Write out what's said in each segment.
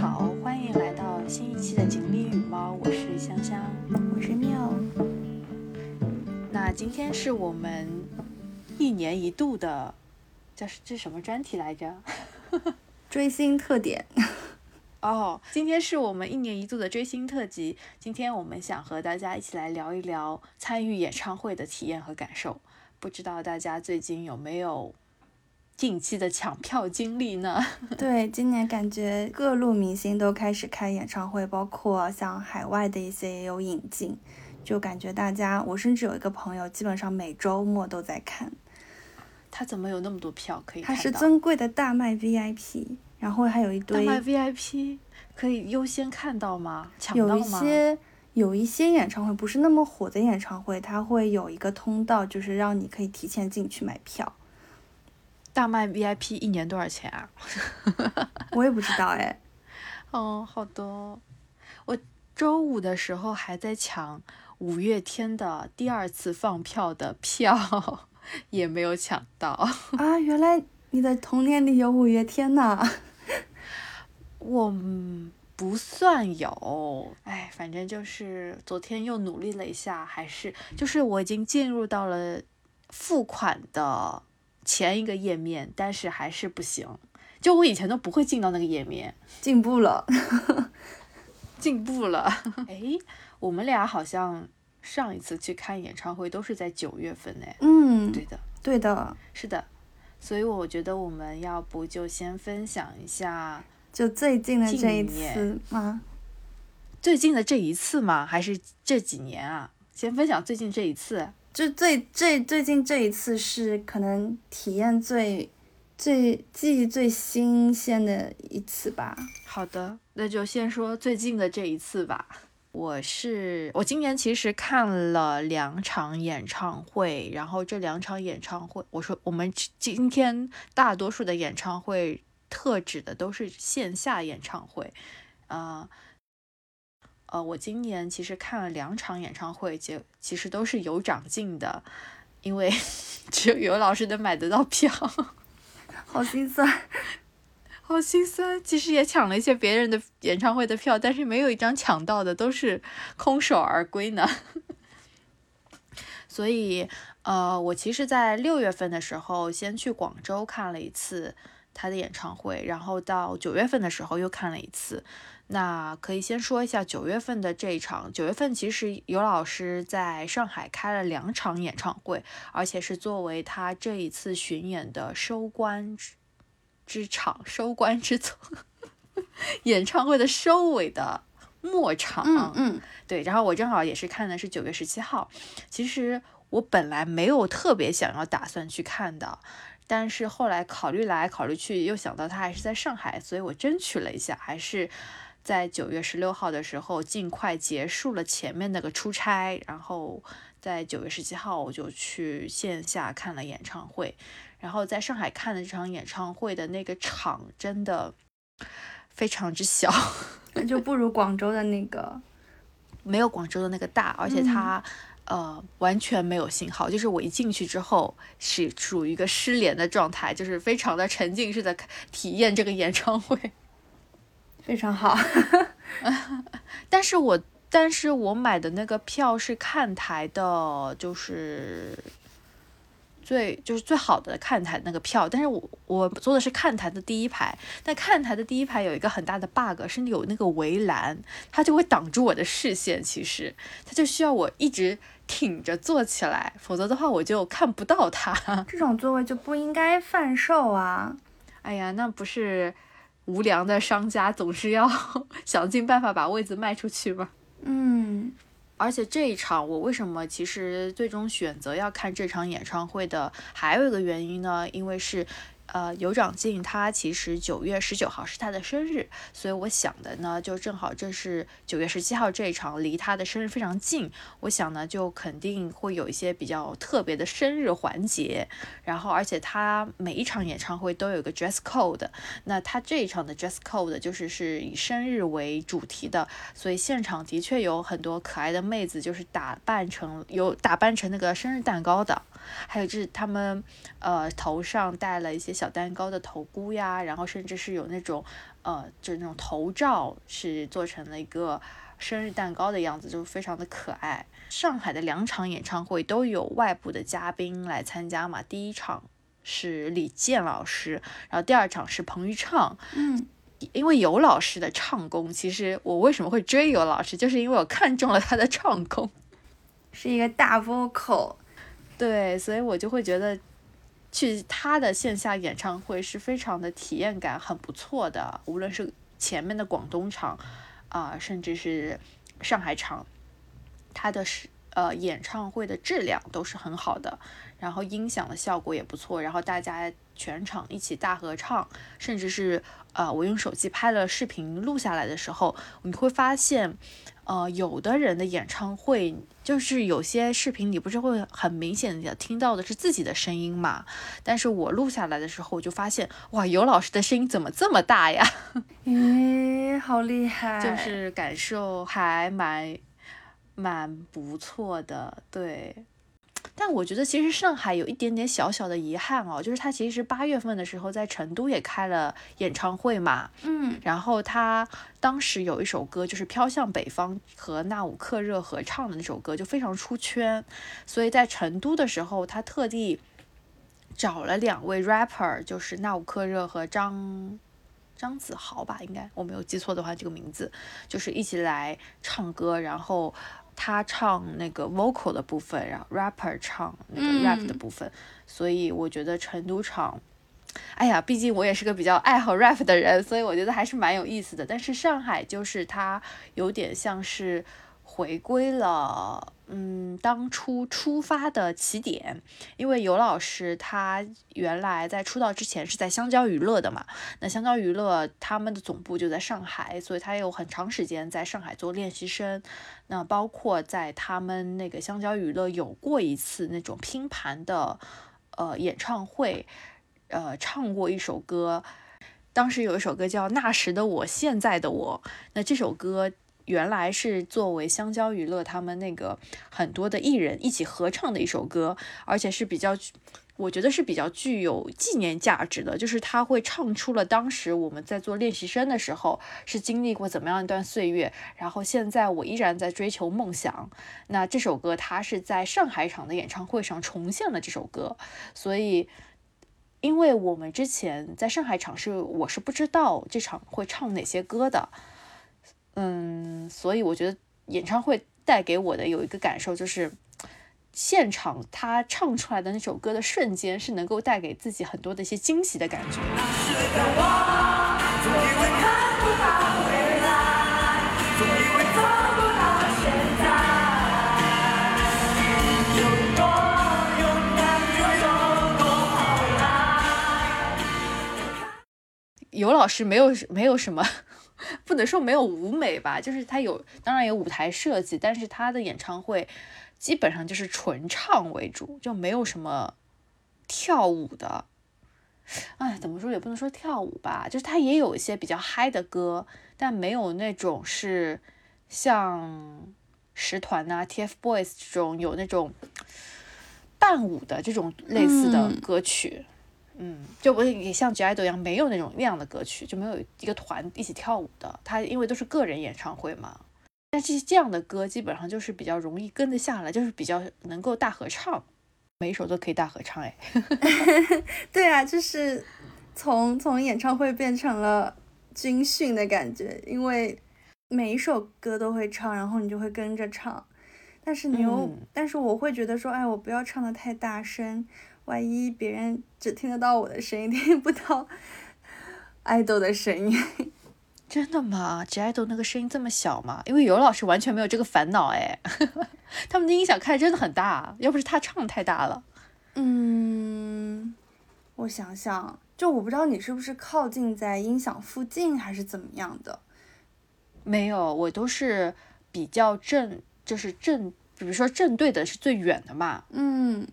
好，欢迎来到新一期的锦鲤与猫，我是香香，我是妙。那今天是我们一年一度的，叫是这什么专题来着？追星特点。哦，今天是我们一年一度的追星特辑。今天我们想和大家一起来聊一聊参与演唱会的体验和感受。不知道大家最近有没有近期的抢票经历呢？对，今年感觉各路明星都开始开演唱会，包括像海外的一些也有引进，就感觉大家，我甚至有一个朋友，基本上每周末都在看。他怎么有那么多票可以看他是尊贵的大麦 VIP。然后还有一堆大麦 VIP 可以优先看到吗？抢到吗？有一些有一些演唱会不是那么火的演唱会，它会有一个通道，就是让你可以提前进去买票。大麦 VIP 一年多少钱啊？我也不知道哎。哦，好的。我周五的时候还在抢五月天的第二次放票的票，也没有抢到啊！原来你的童年里有五月天呐。我不算有，哎，反正就是昨天又努力了一下，还是就是我已经进入到了付款的前一个页面，但是还是不行。就我以前都不会进到那个页面，进步了，进步了。哎，我们俩好像上一次去看演唱会都是在九月份哎。嗯，对的，对的，是的。所以我觉得我们要不就先分享一下。就最近的这一次吗？最近的这一次吗？还是这几年啊？先分享最近这一次。就最最最近这一次是可能体验最最记忆最新鲜的一次吧。好的，那就先说最近的这一次吧。我是我今年其实看了两场演唱会，然后这两场演唱会，我说我们今天大多数的演唱会。特指的都是线下演唱会，呃，呃，我今年其实看了两场演唱会，就其实都是有长进的，因为 只有尤老师能买得到票，好心酸，好心酸。其实也抢了一些别人的演唱会的票，但是没有一张抢到的，都是空手而归呢。所以，呃，我其实，在六月份的时候，先去广州看了一次。他的演唱会，然后到九月份的时候又看了一次。那可以先说一下九月份的这一场。九月份其实尤老师在上海开了两场演唱会，而且是作为他这一次巡演的收官之场、收官之作，演唱会的收尾的末场。嗯嗯，对。然后我正好也是看的是九月十七号。其实我本来没有特别想要打算去看的。但是后来考虑来考虑去，又想到他还是在上海，所以我争取了一下，还是在九月十六号的时候尽快结束了前面那个出差，然后在九月十七号我就去线下看了演唱会。然后在上海看的这场演唱会的那个场真的非常之小，那就不如广州的那个，没有广州的那个大，而且它。呃，完全没有信号，就是我一进去之后是处于一个失联的状态，就是非常的沉浸式的体验这个演唱会，非常好。但是我但是我买的那个票是看台的，就是。最就是最好的看台那个票，但是我我坐的是看台的第一排，但看台的第一排有一个很大的 bug，是有那个围栏，它就会挡住我的视线。其实它就需要我一直挺着坐起来，否则的话我就看不到它。这种座位就不应该贩售啊！哎呀，那不是无良的商家总是要 想尽办法把位子卖出去嘛？嗯。而且这一场，我为什么其实最终选择要看这场演唱会的，还有一个原因呢？因为是。呃，有长靖，他其实九月十九号是他的生日，所以我想的呢，就正好这是九月十七号这一场，离他的生日非常近，我想呢，就肯定会有一些比较特别的生日环节。然后，而且他每一场演唱会都有个 dress code，那他这一场的 dress code 就是是以生日为主题的，所以现场的确有很多可爱的妹子，就是打扮成有打扮成那个生日蛋糕的。还有就是他们呃头上戴了一些小蛋糕的头箍呀，然后甚至是有那种呃就是那种头罩是做成了一个生日蛋糕的样子，就非常的可爱。上海的两场演唱会都有外部的嘉宾来参加嘛，第一场是李健老师，然后第二场是彭昱畅，嗯。因为尤老师的唱功，其实我为什么会追尤老师，就是因为我看中了他的唱功，是一个大 vocal，对，所以我就会觉得去他的线下演唱会是非常的体验感很不错的，无论是前面的广东场啊，甚至是上海场，他的是呃演唱会的质量都是很好的，然后音响的效果也不错，然后大家全场一起大合唱，甚至是。呃，我用手机拍了视频录下来的时候，你会发现，呃，有的人的演唱会就是有些视频你不是会很明显的听到的是自己的声音嘛？但是我录下来的时候，我就发现，哇，尤老师的声音怎么这么大呀？咦，好厉害！就是感受还蛮蛮不错的，对。但我觉得其实上海有一点点小小的遗憾哦，就是他其实八月份的时候在成都也开了演唱会嘛，嗯，然后他当时有一首歌就是《飘向北方》和那吾克热合唱的那首歌就非常出圈，所以在成都的时候他特地找了两位 rapper，就是那吾克热和张张子豪吧，应该我没有记错的话，这个名字就是一起来唱歌，然后。他唱那个 vocal 的部分，然后 rapper 唱那个 rap 的部分，所以我觉得成都场，哎呀，毕竟我也是个比较爱好 rap 的人，所以我觉得还是蛮有意思的。但是上海就是它有点像是。回归了，嗯，当初出发的起点，因为尤老师他原来在出道之前是在香蕉娱乐的嘛，那香蕉娱乐他们的总部就在上海，所以他有很长时间在上海做练习生，那包括在他们那个香蕉娱乐有过一次那种拼盘的，呃，演唱会，呃，唱过一首歌，当时有一首歌叫《那时的我，现在的我》，那这首歌。原来是作为香蕉娱乐他们那个很多的艺人一起合唱的一首歌，而且是比较，我觉得是比较具有纪念价值的。就是他会唱出了当时我们在做练习生的时候是经历过怎么样一段岁月，然后现在我依然在追求梦想。那这首歌他是在上海场的演唱会上重现了这首歌，所以因为我们之前在上海场是我是不知道这场会唱哪些歌的。嗯，所以我觉得演唱会带给我的有一个感受就是，现场他唱出来的那首歌的瞬间是能够带给自己很多的一些惊喜的感觉。尤老师没有没有什么。不能说没有舞美吧，就是他有，当然有舞台设计，但是他的演唱会基本上就是纯唱为主，就没有什么跳舞的。哎，怎么说也不能说跳舞吧，就是他也有一些比较嗨的歌，但没有那种是像十团呐、TFBOYS 这种有那种伴舞的这种类似的歌曲。嗯，就不是也像 J IDOL 一样，没有那种那样的歌曲，就没有一个团一起跳舞的。他因为都是个人演唱会嘛，但这这样的歌基本上就是比较容易跟得下来，就是比较能够大合唱，每一首都可以大合唱。哎，对啊，就是从从演唱会变成了军训的感觉，因为每一首歌都会唱，然后你就会跟着唱。但是你又，但是我会觉得说，哎，我不要唱的太大声。万一别人只听得到我的声音，听不到爱豆的声音，真的吗？只爱豆那个声音这么小吗？因为尤老师完全没有这个烦恼哎，他们的音响开的真的很大，要不是他唱太大了。嗯，我想想，就我不知道你是不是靠近在音响附近，还是怎么样的？没有，我都是比较正，就是正，比如说正对的是最远的嘛。嗯。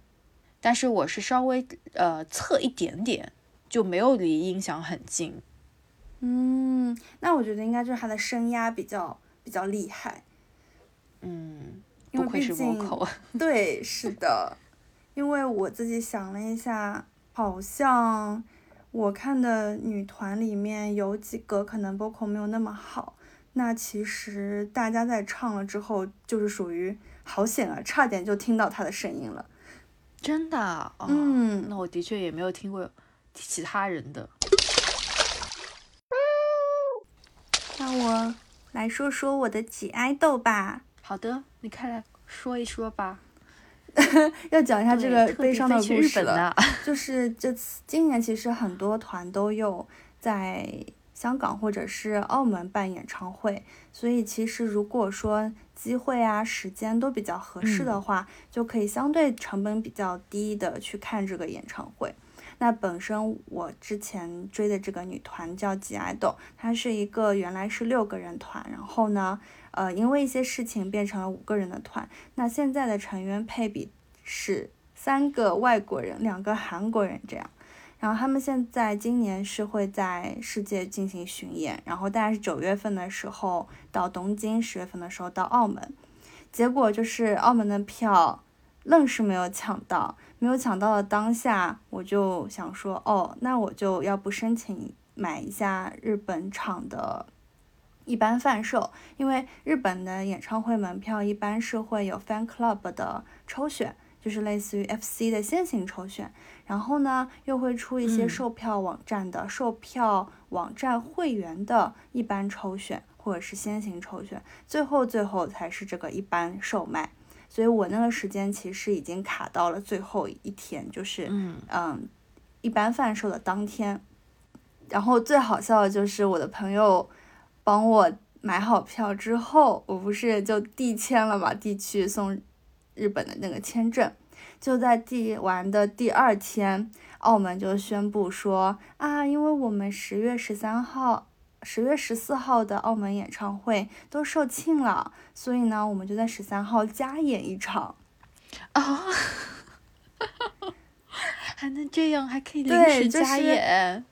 但是我是稍微呃侧一点点，就没有离音响很近。嗯，那我觉得应该就是他的声压比较比较厉害。嗯，不愧是 vocal。对，是的，因为我自己想了一下，好像我看的女团里面有几个可能 vocal 没有那么好，那其实大家在唱了之后，就是属于好险啊，差点就听到她的声音了。真的？嗯，那我的确也没有听过其他人的。那我来说说我的几爱豆吧。好的，你快来说一说吧。要讲一下这个悲伤的故事了。就是这次今年其实很多团都有在香港或者是澳门办演唱会，所以其实如果说机会啊时间都比较合适的话，就可以相对成本比较低的去看这个演唱会。那本身我之前追的这个女团叫吉爱豆，它是一个原来是六个人团，然后呢。呃，因为一些事情变成了五个人的团。那现在的成员配比是三个外国人，两个韩国人这样。然后他们现在今年是会在世界进行巡演，然后大概是九月份的时候到东京，十月份的时候到澳门。结果就是澳门的票愣是没有抢到，没有抢到的当下，我就想说，哦，那我就要不申请买一下日本场的。一般贩售，因为日本的演唱会门票一般是会有 fan club 的抽选，就是类似于 FC 的先行抽选，然后呢又会出一些售票网站的售票网站会员的一般抽选或者是先行抽选，最后最后才是这个一般售卖。所以我那个时间其实已经卡到了最后一天，就是嗯嗯一般贩售的当天。然后最好笑的就是我的朋友。帮我买好票之后，我不是就递签了嘛？递去送日本的那个签证，就在递完的第二天，澳门就宣布说啊，因为我们十月十三号、十月十四号的澳门演唱会都售罄了，所以呢，我们就在十三号加演一场。啊 还能这样，还可以临时加演？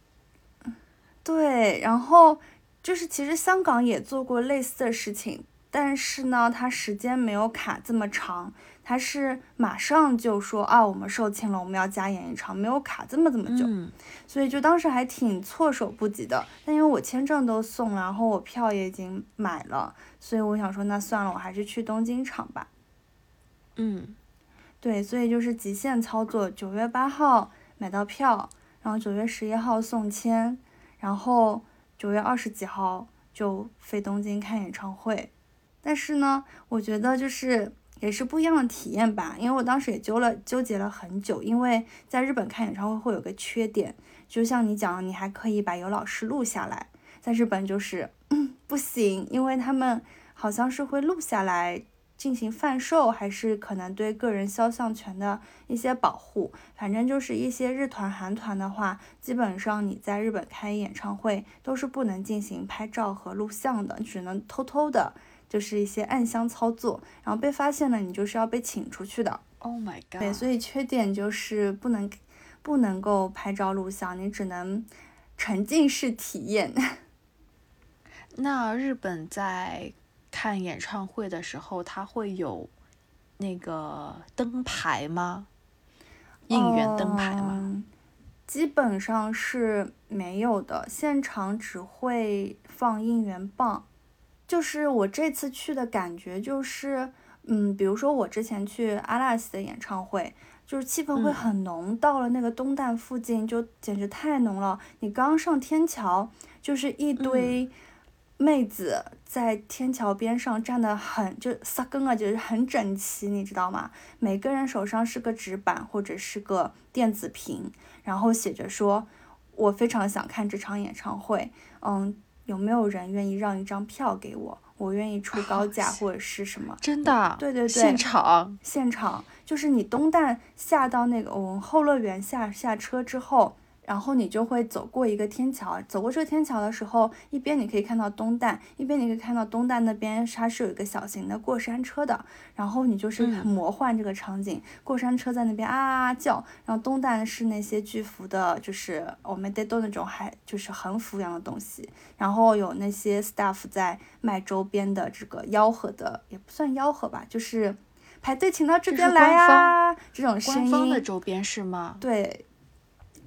对，然后。就是其实香港也做过类似的事情，但是呢，它时间没有卡这么长，它是马上就说啊，我们售罄了，我们要加演一场，没有卡这么这么久，所以就当时还挺措手不及的。但因为我签证都送了，然后我票也已经买了，所以我想说，那算了，我还是去东京场吧。嗯，对，所以就是极限操作，九月八号买到票，然后九月十一号送签，然后。九月二十几号就飞东京看演唱会，但是呢，我觉得就是也是不一样的体验吧。因为我当时也纠了纠结了很久，因为在日本看演唱会会有个缺点，就像你讲，你还可以把有老师录下来，在日本就是 不行，因为他们好像是会录下来。进行贩售，还是可能对个人肖像权的一些保护。反正就是一些日团、韩团的话，基本上你在日本开演唱会都是不能进行拍照和录像的，只能偷偷的，就是一些暗箱操作。然后被发现了，你就是要被请出去的。Oh my god！对，所以缺点就是不能不能够拍照录像，你只能沉浸式体验。那日本在。看演唱会的时候，他会有那个灯牌吗？应援灯牌吗？基本上是没有的，现场只会放应援棒。就是我这次去的感觉就是，嗯，比如说我之前去阿拉斯的演唱会，就是气氛会很浓，到了那个东旦附近就简直太浓了。你刚上天桥，就是一堆。妹子在天桥边上站得很，就撒根啊，就是很整齐，你知道吗？每个人手上是个纸板或者是个电子屏，然后写着说：“我非常想看这场演唱会，嗯，有没有人愿意让一张票给我？我愿意出高价或者是什么？”真的？对对对，现场现场就是你东旦下到那个我们后乐园下下车之后。然后你就会走过一个天桥，走过这个天桥的时候，一边你可以看到东旦，一边你可以看到东旦那边它是有一个小型的过山车的。然后你就是很魔幻这个场景，过山车在那边啊啊叫，然后东旦是那些巨幅的，就是我们得都那种还就是横幅一样的东西，然后有那些 staff 在卖周边的这个吆喝的，也不算吆喝吧，就是排队请到这边来呀，这种声音。官方的周边是吗？对。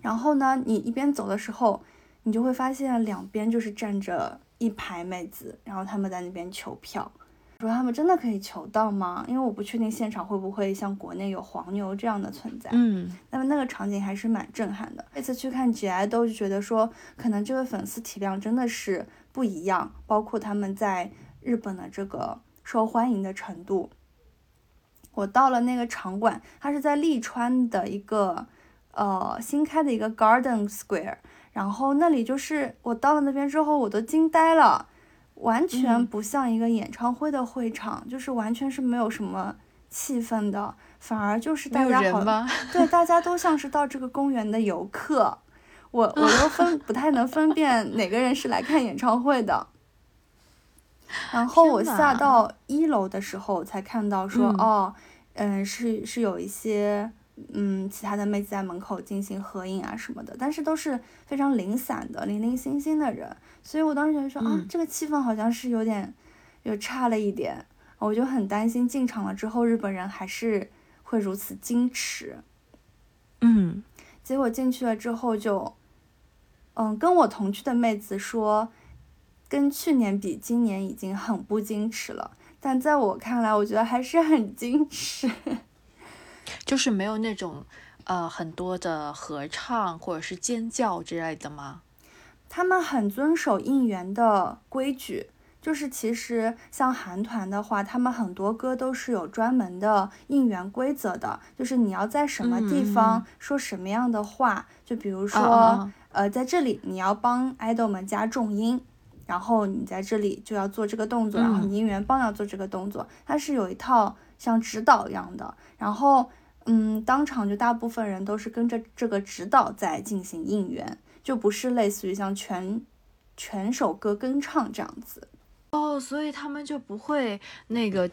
然后呢，你一边走的时候，你就会发现两边就是站着一排妹子，然后他们在那边求票。说他们真的可以求到吗？因为我不确定现场会不会像国内有黄牛这样的存在。嗯，那么那个场景还是蛮震撼的。这次去看 G I 都就觉得说，可能这位粉丝体量真的是不一样，包括他们在日本的这个受欢迎的程度。我到了那个场馆，它是在利川的一个呃新开的一个 Garden Square，然后那里就是我到了那边之后，我都惊呆了。完全不像一个演唱会的会场，就是完全是没有什么气氛的，反而就是大家好，对，大家都像是到这个公园的游客。我我都分不太能分辨哪个人是来看演唱会的。然后我下到一楼的时候才看到说，哦，嗯，是是有一些。嗯，其他的妹子在门口进行合影啊什么的，但是都是非常零散的、零零星星的人，所以我当时觉得说啊，这个气氛好像是有点，有差了一点，我就很担心进场了之后日本人还是会如此矜持。嗯，结果进去了之后就，嗯，跟我同去的妹子说，跟去年比，今年已经很不矜持了，但在我看来，我觉得还是很矜持。就是没有那种，呃，很多的合唱或者是尖叫之类的吗？他们很遵守应援的规矩，就是其实像韩团的话，他们很多歌都是有专门的应援规则的，就是你要在什么地方说什么样的话，就比如说，呃，在这里你要帮爱豆们加重音，然后你在这里就要做这个动作，然后你应援棒要做这个动作，它是有一套像指导一样的，然后。嗯，当场就大部分人都是跟着这个指导在进行应援，就不是类似于像全全首歌跟唱这样子。哦，所以他们就不会那个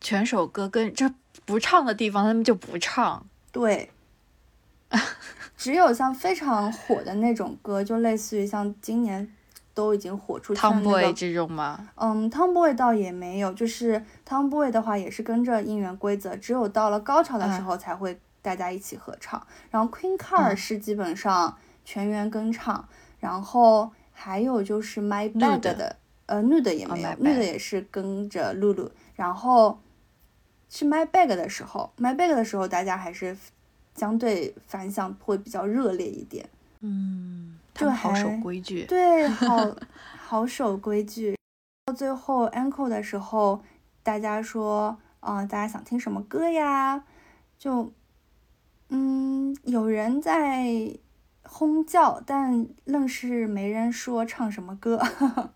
全首歌跟这不唱的地方，他们就不唱。对，只有像非常火的那种歌，就类似于像今年。都已经火出圈那个这种吗？嗯，Tomboy 倒也没有，就是 Tomboy 的话也是跟着应援规则，只有到了高潮的时候才会大家一起合唱。然后 Queen Card 是基本上全员跟唱，然后还有就是 My Bad 的，呃，Nude 也没有，Nude 也是跟着露露。然后是 My Bag 的时候，My Bag 的时候大家还是相对反响会比较热烈一点。嗯。就好守规矩，对，好好守规矩。到最后 encore 的时候，大家说，啊，大家想听什么歌呀？就，嗯，有人在轰叫，但愣是没人说唱什么歌。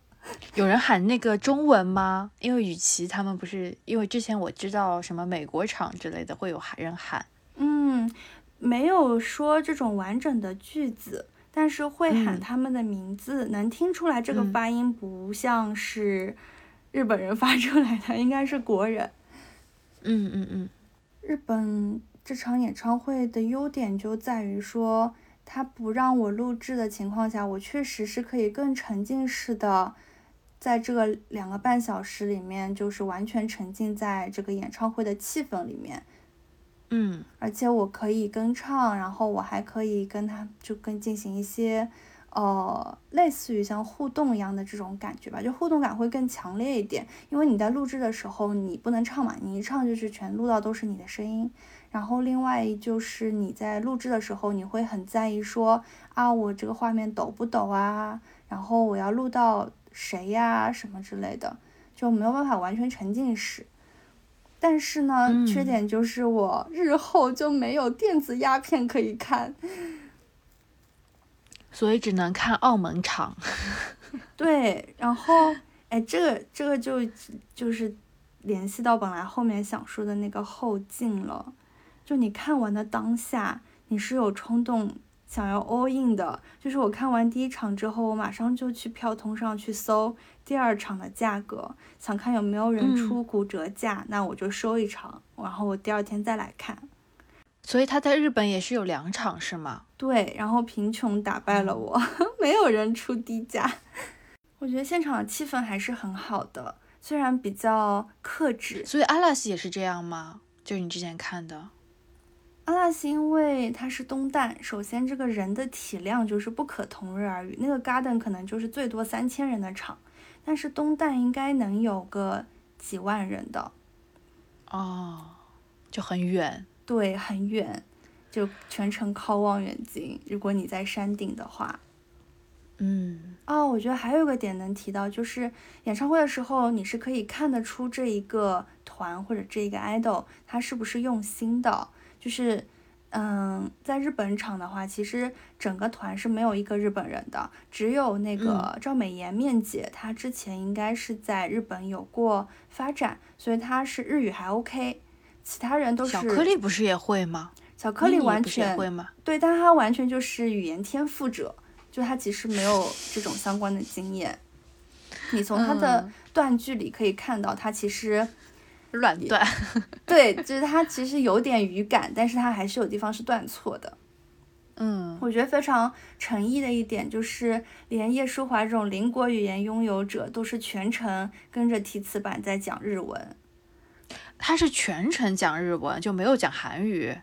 有人喊那个中文吗？因为雨琦他们不是，因为之前我知道什么美国场之类的会有喊人喊。嗯，没有说这种完整的句子。但是会喊他们的名字，能听出来这个发音不像是日本人发出来的，应该是国人。嗯嗯嗯。日本这场演唱会的优点就在于说，他不让我录制的情况下，我确实是可以更沉浸式的，在这个两个半小时里面，就是完全沉浸在这个演唱会的气氛里面。嗯，而且我可以跟唱，然后我还可以跟他就跟进行一些，呃，类似于像互动一样的这种感觉吧，就互动感会更强烈一点。因为你在录制的时候你不能唱嘛，你一唱就是全录到都是你的声音。然后另外就是你在录制的时候，你会很在意说啊，我这个画面抖不抖啊？然后我要录到谁呀什么之类的，就没有办法完全沉浸式。但是呢，缺点就是我日后就没有电子鸦片可以看，所以只能看澳门场。对，然后，哎，这个这个就就是联系到本来后面想说的那个后劲了。就你看完的当下，你是有冲动想要 all in 的。就是我看完第一场之后，我马上就去票通上去搜。第二场的价格，想看有没有人出骨折价，那我就收一场，然后我第二天再来看。所以他在日本也是有两场是吗？对，然后贫穷打败了我，没有人出低价。我觉得现场的气氛还是很好的，虽然比较克制。所以阿拉斯也是这样吗？就是你之前看的？阿拉斯因为它是东旦，首先这个人的体量就是不可同日而语。那个 Garden 可能就是最多三千人的场，但是东旦应该能有个几万人的。哦，就很远。对，很远，就全程靠望远镜。如果你在山顶的话。嗯。哦，我觉得还有一个点能提到，就是演唱会的时候，你是可以看得出这一个团或者这一个 idol 他是不是用心的。就是，嗯，在日本场的话，其实整个团是没有一个日本人的，只有那个赵美妍面姐，她之前应该是在日本有过发展，所以她是日语还 OK。其他人都是。小颗粒不是也会吗？小颗粒完全会吗？对，但她完全就是语言天赋者，就她其实没有这种相关的经验。你从他的断句里可以看到，他其实。乱断，对，就是他其实有点语感，但是他还是有地方是断错的。嗯，我觉得非常诚意的一点就是，连叶舒华这种邻国语言拥有者都是全程跟着提词板在讲日文。他是全程讲日文，就没有讲韩语。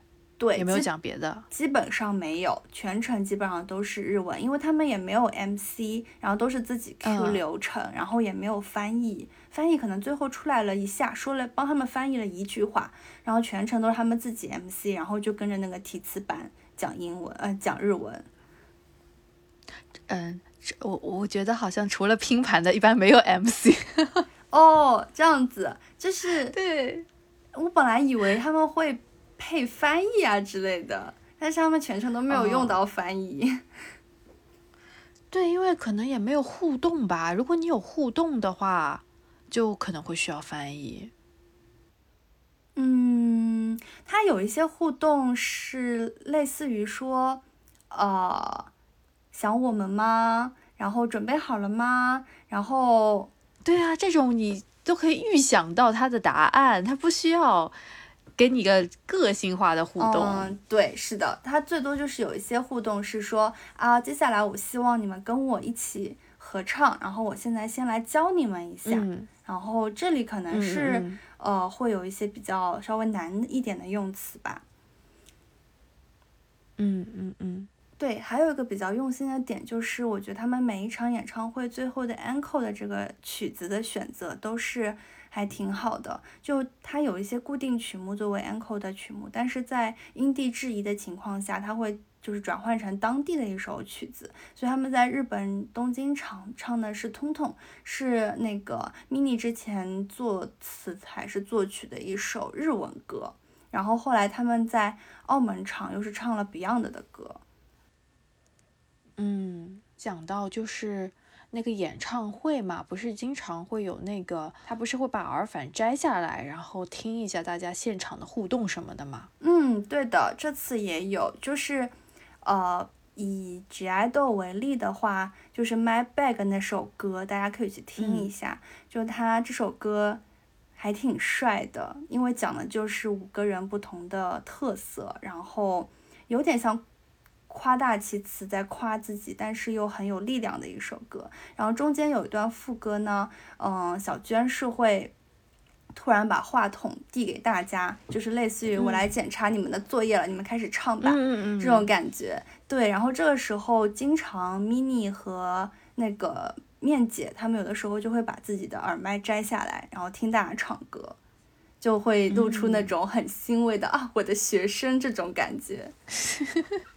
对，也没有讲别的，基本上没有，全程基本上都是日文，因为他们也没有 MC，然后都是自己 Q 流程，然后也没有翻译，翻译可能最后出来了一下，说了帮他们翻译了一句话，然后全程都是他们自己 MC，然后就跟着那个提词板讲英文，呃，讲日文。嗯，我我觉得好像除了拼盘的，一般没有 MC。哦，这样子，就是对我本来以为他们会。配翻译啊之类的，但是他们全程都没有用到翻译。对，因为可能也没有互动吧。如果你有互动的话，就可能会需要翻译。嗯，它有一些互动是类似于说，呃，想我们吗？然后准备好了吗？然后，对啊，这种你都可以预想到他的答案，他不需要。给你个个性化的互动，嗯，对，是的，它最多就是有一些互动是说啊，接下来我希望你们跟我一起合唱，然后我现在先来教你们一下，然后这里可能是呃会有一些比较稍微难一点的用词吧，嗯嗯嗯，对，还有一个比较用心的点就是，我觉得他们每一场演唱会最后的 encore 的这个曲子的选择都是。还挺好的，就它有一些固定曲目作为 encore 的曲目，但是在因地制宜的情况下，它会就是转换成当地的一首曲子。所以他们在日本东京场唱的是《通通》，是那个 mini 之前作词还是作曲的一首日文歌。然后后来他们在澳门场又是唱了 Beyond 的歌。嗯，讲到就是。那个演唱会嘛，不是经常会有那个，他不是会把耳返摘下来，然后听一下大家现场的互动什么的吗？嗯，对的，这次也有，就是，呃，以 G IDOL 为例的话，就是 My Bag 那首歌，大家可以去听一下，就他这首歌还挺帅的，因为讲的就是五个人不同的特色，然后有点像。夸大其词在夸自己，但是又很有力量的一首歌。然后中间有一段副歌呢，嗯，小娟是会突然把话筒递给大家，就是类似于我来检查你们的作业了，你们开始唱吧，这种感觉。对，然后这个时候经常 mini 和那个面姐他们有的时候就会把自己的耳麦摘下来，然后听大家唱歌，就会露出那种很欣慰的啊，我的学生这种感觉。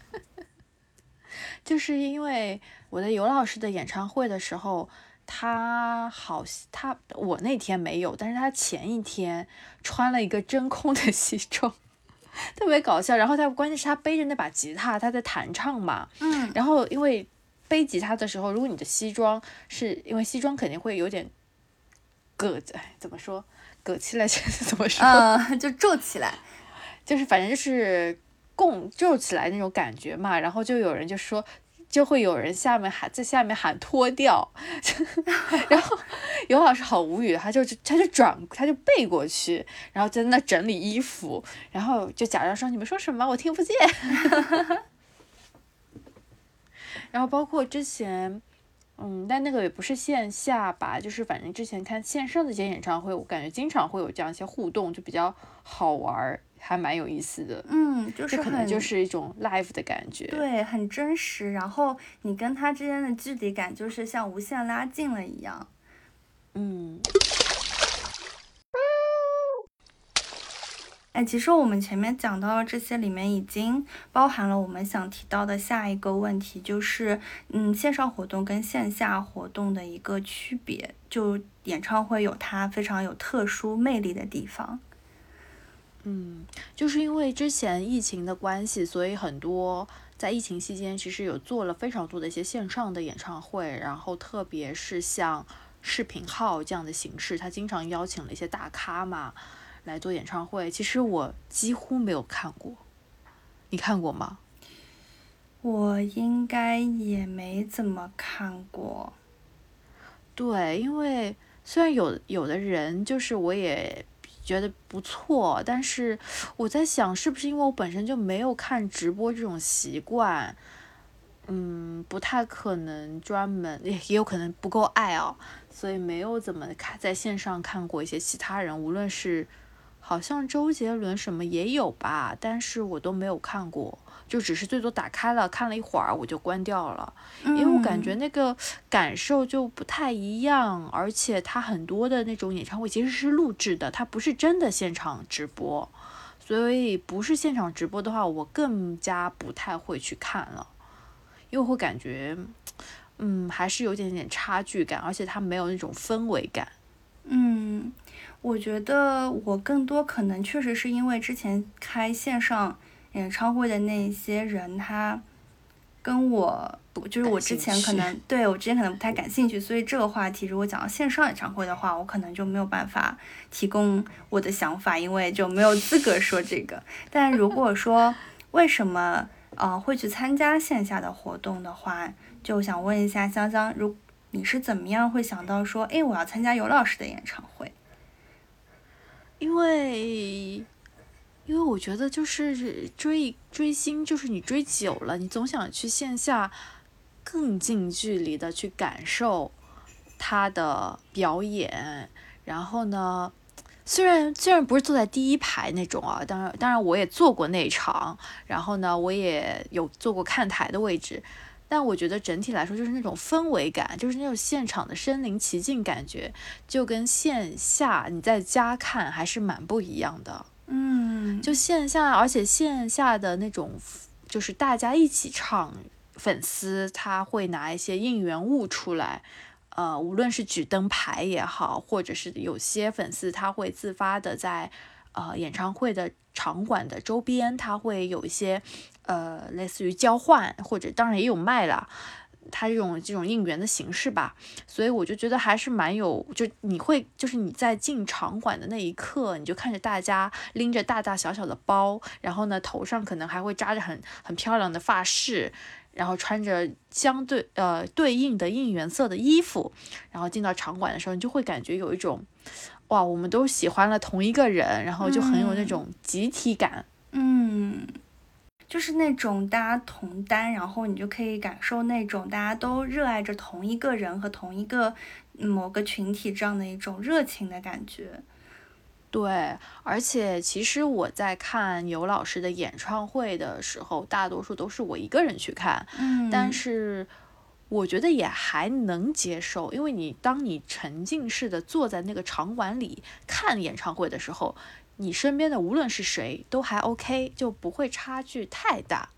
就是因为我在尤老师的演唱会的时候，他好，他我那天没有，但是他前一天穿了一个真空的西装，特别搞笑。然后他关键是他背着那把吉他，他在弹唱嘛。嗯。然后因为背吉他的时候，如果你的西装是因为西装肯定会有点搁，哎，怎么说？搁起来 是怎么说？嗯，就皱起来，就是反正就是。供皱起来那种感觉嘛，然后就有人就说，就会有人下面喊在下面喊脱掉，然后尤老师好无语，他就他就转他就背过去，然后在那整理衣服，然后就假装说你们说什么？我听不见，然后包括之前，嗯，但那个也不是线下吧，就是反正之前看线上的一些演唱会，我感觉经常会有这样一些互动，就比较好玩儿。还蛮有意思的。嗯，就是可能就是一种 live 的感觉。对，很真实。然后你跟他之间的距离感就是像无限拉近了一样。嗯。哎，其实我们前面讲到的这些里面，已经包含了我们想提到的下一个问题，就是嗯，线上活动跟线下活动的一个区别。就演唱会有它非常有特殊魅力的地方。嗯，就是因为之前疫情的关系，所以很多在疫情期间其实有做了非常多的一些线上的演唱会，然后特别是像视频号这样的形式，他经常邀请了一些大咖嘛。来做演唱会，其实我几乎没有看过，你看过吗？我应该也没怎么看过。对，因为虽然有有的人就是我也觉得不错，但是我在想，是不是因为我本身就没有看直播这种习惯，嗯，不太可能专门，也也有可能不够爱哦，所以没有怎么看在线上看过一些其他人，无论是。好像周杰伦什么也有吧，但是我都没有看过，就只是最多打开了看了一会儿，我就关掉了，因为我感觉那个感受就不太一样，而且它很多的那种演唱会其实是录制的，它不是真的现场直播，所以不是现场直播的话，我更加不太会去看了，因为会感觉，嗯，还是有点点差距感，而且它没有那种氛围感，嗯。我觉得我更多可能确实是因为之前开线上演唱会的那些人，他跟我就是我之前可能对我之前可能不太感兴趣，所以这个话题如果讲到线上演唱会的话，我可能就没有办法提供我的想法，因为就没有资格说这个。但如果说 为什么呃会去参加线下的活动的话，就想问一下香香，如你是怎么样会想到说，哎，我要参加尤老师的演唱会？因为，因为我觉得就是追追星，就是你追久了，你总想去线下更近距离的去感受他的表演。然后呢，虽然虽然不是坐在第一排那种啊，当然当然我也坐过那场，然后呢，我也有坐过看台的位置。但我觉得整体来说，就是那种氛围感，就是那种现场的身临其境感觉，就跟线下你在家看还是蛮不一样的。嗯，就线下，而且线下的那种，就是大家一起唱，粉丝他会拿一些应援物出来，呃，无论是举灯牌也好，或者是有些粉丝他会自发的在呃演唱会的场馆的周边，他会有一些。呃，类似于交换，或者当然也有卖了，它这种这种应援的形式吧，所以我就觉得还是蛮有，就你会就是你在进场馆的那一刻，你就看着大家拎着大大小小的包，然后呢头上可能还会扎着很很漂亮的发饰，然后穿着相对呃对应的应援色的衣服，然后进到场馆的时候，你就会感觉有一种哇，我们都喜欢了同一个人，然后就很有那种集体感，嗯。就是那种大家同担，然后你就可以感受那种大家都热爱着同一个人和同一个某个群体这样的一种热情的感觉。对，而且其实我在看尤老师的演唱会的时候，大多数都是我一个人去看，嗯，但是我觉得也还能接受，因为你当你沉浸式的坐在那个场馆里看演唱会的时候。你身边的无论是谁都还 OK，就不会差距太大。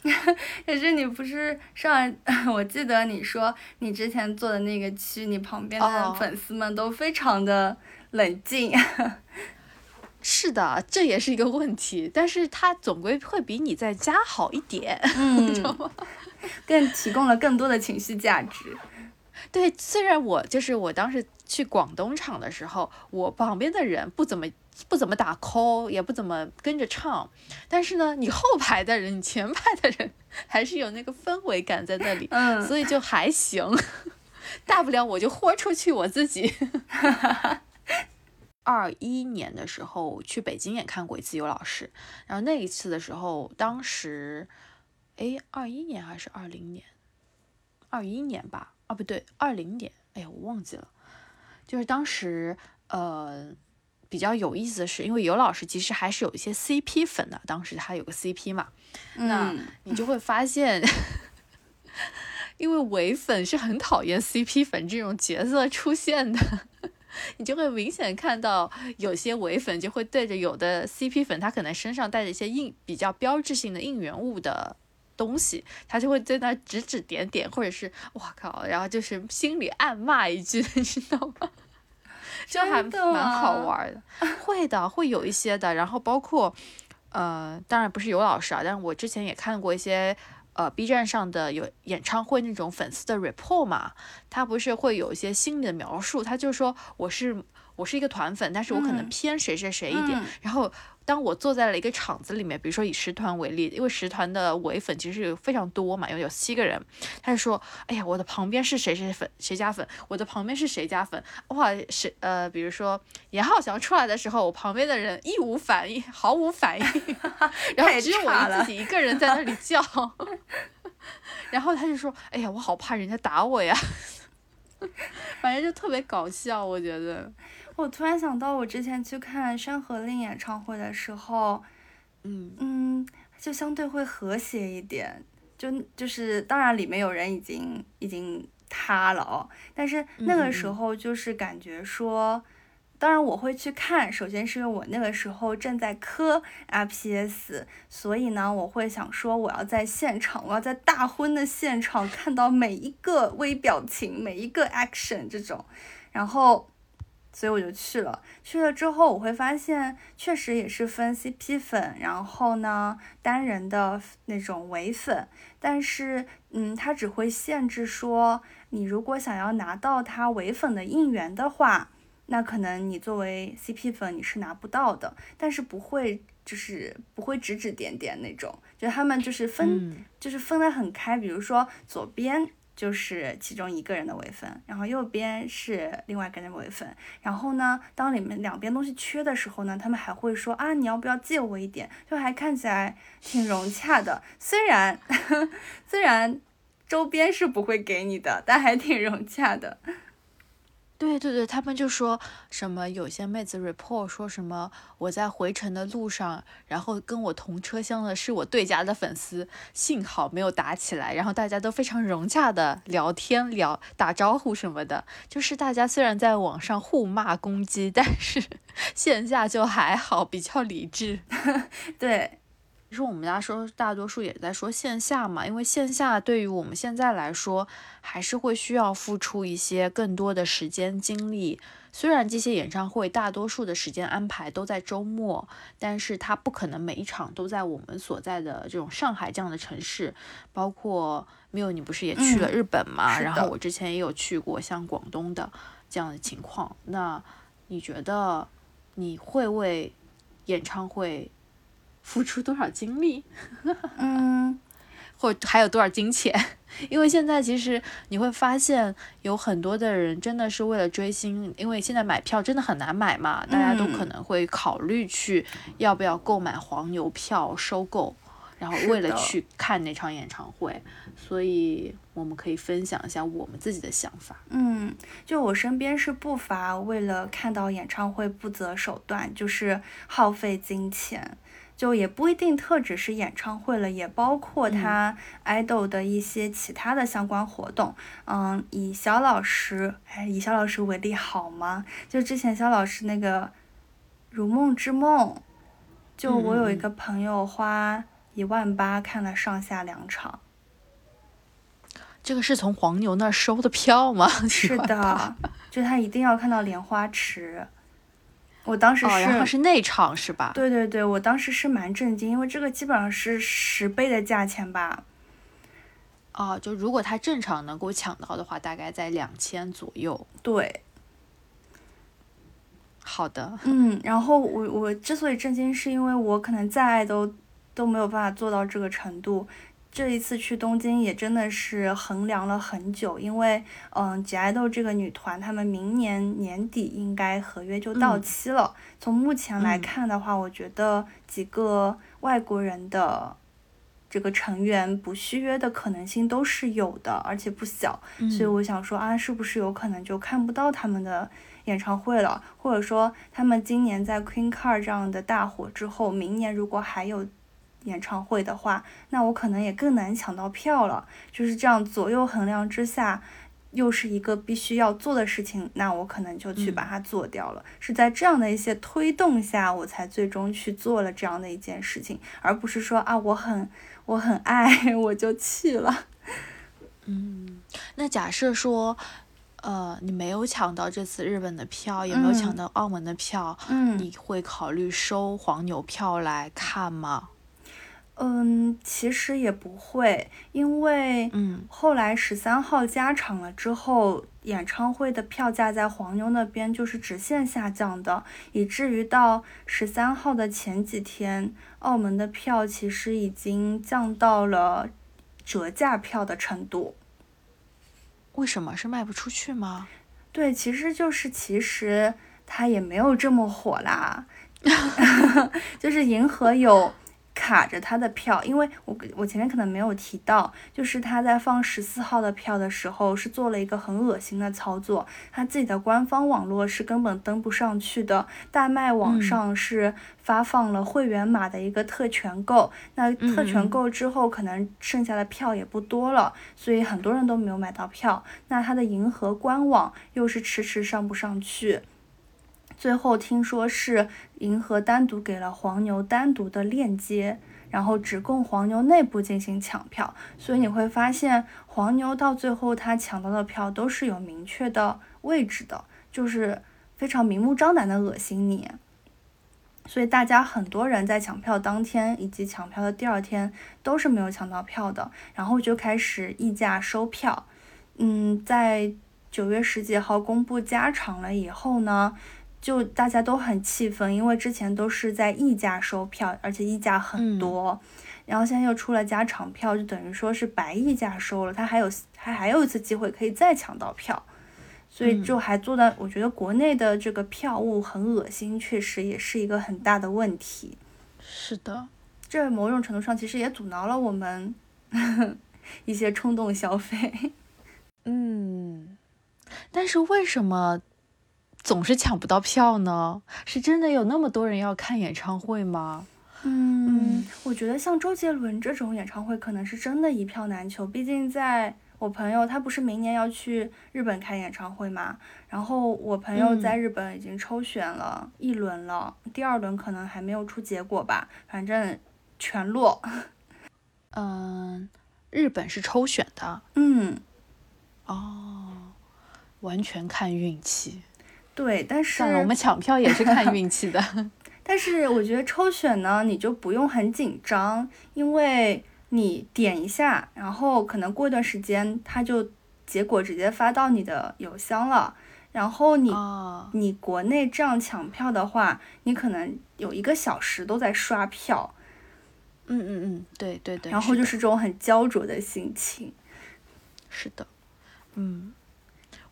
可是你不是上，我记得你说你之前做的那个区，你旁边的粉丝们都非常的冷静。是的，这也是一个问题，但是他总归会比你在家好一点，你知道吗？更提供了更多的情绪价值。对，虽然我就是我当时去广东厂的时候，我旁边的人不怎么。不怎么打 call，也不怎么跟着唱，但是呢，你后排的人，你前排的人，还是有那个氛围感在那里，嗯，所以就还行，大不了我就豁出去我自己。二一年的时候去北京也看过一次尤老师，然后那一次的时候，当时，哎，二一年还是二零年？二一年吧？啊，不对，二零年，哎呀，我忘记了，就是当时，呃。比较有意思的是，因为尤老师其实还是有一些 CP 粉的，当时他有个 CP 嘛，那你就会发现，因为伪粉是很讨厌 CP 粉这种角色出现的，你就会明显看到有些伪粉就会对着有的 CP 粉，他可能身上带着一些应比较标志性的应援物的东西，他就会在那指指点点，或者是哇靠，然后就是心里暗骂一句，你知道吗？就还蛮好玩的，会的，会有一些的。然后包括，呃，当然不是有老师啊，但是我之前也看过一些，呃，B 站上的有演唱会那种粉丝的 report 嘛，他不是会有一些心理的描述，他就说我是我是一个团粉，但是我可能偏谁谁谁一点，然后。当我坐在了一个场子里面，比如说以十团为例，因为十团的唯粉其实有非常多嘛，因为有七个人，他就说：“哎呀，我的旁边是谁谁粉，谁家粉，我的旁边是谁家粉，哇，谁呃，比如说严浩翔出来的时候，我旁边的人一无反应，毫无反应，然后只有我自己一个人在那里叫，然后他就说：哎呀，我好怕人家打我呀，反正就特别搞笑，我觉得。”我突然想到，我之前去看《山河令》演唱会的时候，嗯嗯，就相对会和谐一点，就就是当然里面有人已经已经塌了哦，但是那个时候就是感觉说，当然我会去看，首先是因为我那个时候正在磕 RPS，所以呢，我会想说我要在现场，我要在大婚的现场看到每一个微表情，每一个 action 这种，然后。所以我就去了，去了之后我会发现，确实也是分 CP 粉，然后呢单人的那种唯粉，但是嗯，它只会限制说，你如果想要拿到他唯粉的应援的话，那可能你作为 CP 粉你是拿不到的，但是不会就是不会指指点点那种，就他们就是分就是分得很开，比如说左边。就是其中一个人的尾分，然后右边是另外一个人的尾分，然后呢，当你们两边东西缺的时候呢，他们还会说啊，你要不要借我一点？就还看起来挺融洽的，虽然 虽然周边是不会给你的，但还挺融洽的。对对对，他们就说什么有些妹子 report 说什么我在回程的路上，然后跟我同车厢的是我对家的粉丝，幸好没有打起来，然后大家都非常融洽的聊天聊打招呼什么的，就是大家虽然在网上互骂攻击，但是 线下就还好，比较理智。对。其实我们家说大多数也在说线下嘛，因为线下对于我们现在来说，还是会需要付出一些更多的时间精力。虽然这些演唱会大多数的时间安排都在周末，但是它不可能每一场都在我们所在的这种上海这样的城市。包括 Miu，你不是也去了日本嘛？然后我之前也有去过像广东的这样的情况。那你觉得你会为演唱会？付出多少精力，嗯，或还有多少金钱？因为现在其实你会发现有很多的人真的是为了追星，因为现在买票真的很难买嘛，大家都可能会考虑去要不要购买黄牛票收购，然后为了去看那场演唱会，所以我们可以分享一下我们自己的想法。嗯，就我身边是不乏为了看到演唱会不择手段，就是耗费金钱。就也不一定特指是演唱会了，也包括他 idol 的一些其他的相关活动。嗯，以小老师，哎，以小老师为例好吗？就之前小老师那个《如梦之梦》，就我有一个朋友花一万八看了上下两场。这个是从黄牛那收的票吗？是的，就他一定要看到莲花池。我当时是，然后是内场是吧？对对对，我当时是蛮震惊，因为这个基本上是十倍的价钱吧。哦，就如果他正常能够抢到的话，大概在两千左右。对。好的。嗯，然后我我之所以震惊，是因为我可能再爱都都没有办法做到这个程度。这一次去东京也真的是衡量了很久，因为嗯，吉爱豆这个女团，他们明年年底应该合约就到期了。从目前来看的话，我觉得几个外国人的这个成员不续约的可能性都是有的，而且不小。所以我想说啊，是不是有可能就看不到他们的演唱会了，或者说他们今年在 Queen Card 这样的大火之后，明年如果还有演唱会的话，那我可能也更难抢到票了。就是这样左右衡量之下。又是一个必须要做的事情，那我可能就去把它做掉了。是在这样的一些推动下，我才最终去做了这样的一件事情，而不是说啊，我很我很爱，我就去了。嗯，那假设说，呃，你没有抢到这次日本的票，也没有抢到澳门的票，嗯，你会考虑收黄牛票来看吗？嗯，其实也不会，因为嗯，后来十三号加场了之后，演唱会的票价在黄牛那边就是直线下降的，以至于到十三号的前几天，澳门的票其实已经降到了折价票的程度。为什么是卖不出去吗？对，其实就是其实它也没有这么火啦 就是银河有。卡着他的票，因为我我前面可能没有提到，就是他在放十四号的票的时候是做了一个很恶心的操作，他自己的官方网络是根本登不上去的，大麦网上是发放了会员码的一个特权购，那特权购之后可能剩下的票也不多了，所以很多人都没有买到票，那他的银河官网又是迟迟上不上去。最后听说是银河单独给了黄牛单独的链接，然后只供黄牛内部进行抢票，所以你会发现黄牛到最后他抢到的票都是有明确的位置的，就是非常明目张胆的恶心你。所以大家很多人在抢票当天以及抢票的第二天都是没有抢到票的，然后就开始溢价收票。嗯，在九月十几号公布加场了以后呢？就大家都很气愤，因为之前都是在溢价收票，而且溢价很多，然后现在又出了加场票，就等于说是白溢价收了，他还有还还有一次机会可以再抢到票，所以就还做到，我觉得国内的这个票务很恶心，确实也是一个很大的问题。是的，这某种程度上其实也阻挠了我们 一些冲动消费。嗯，但是为什么？总是抢不到票呢？是真的有那么多人要看演唱会吗？嗯，我觉得像周杰伦这种演唱会，可能是真的一票难求。毕竟在我朋友他不是明年要去日本开演唱会嘛，然后我朋友在日本已经抽选了一轮了，第二轮可能还没有出结果吧，反正全落。嗯，日本是抽选的。嗯，哦，完全看运气。对，但是我们抢票也是看运气的。但是我觉得抽选呢，你就不用很紧张，因为你点一下，然后可能过一段时间，它就结果直接发到你的邮箱了。然后你你国内这样抢票的话，你可能有一个小时都在刷票。嗯嗯嗯，对对对。然后就是这种很焦灼的心情。是的，嗯，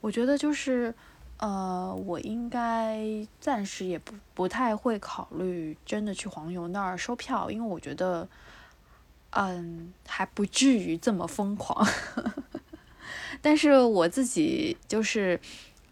我觉得就是。呃，我应该暂时也不不太会考虑真的去黄牛那儿收票，因为我觉得，嗯，还不至于这么疯狂。但是我自己就是，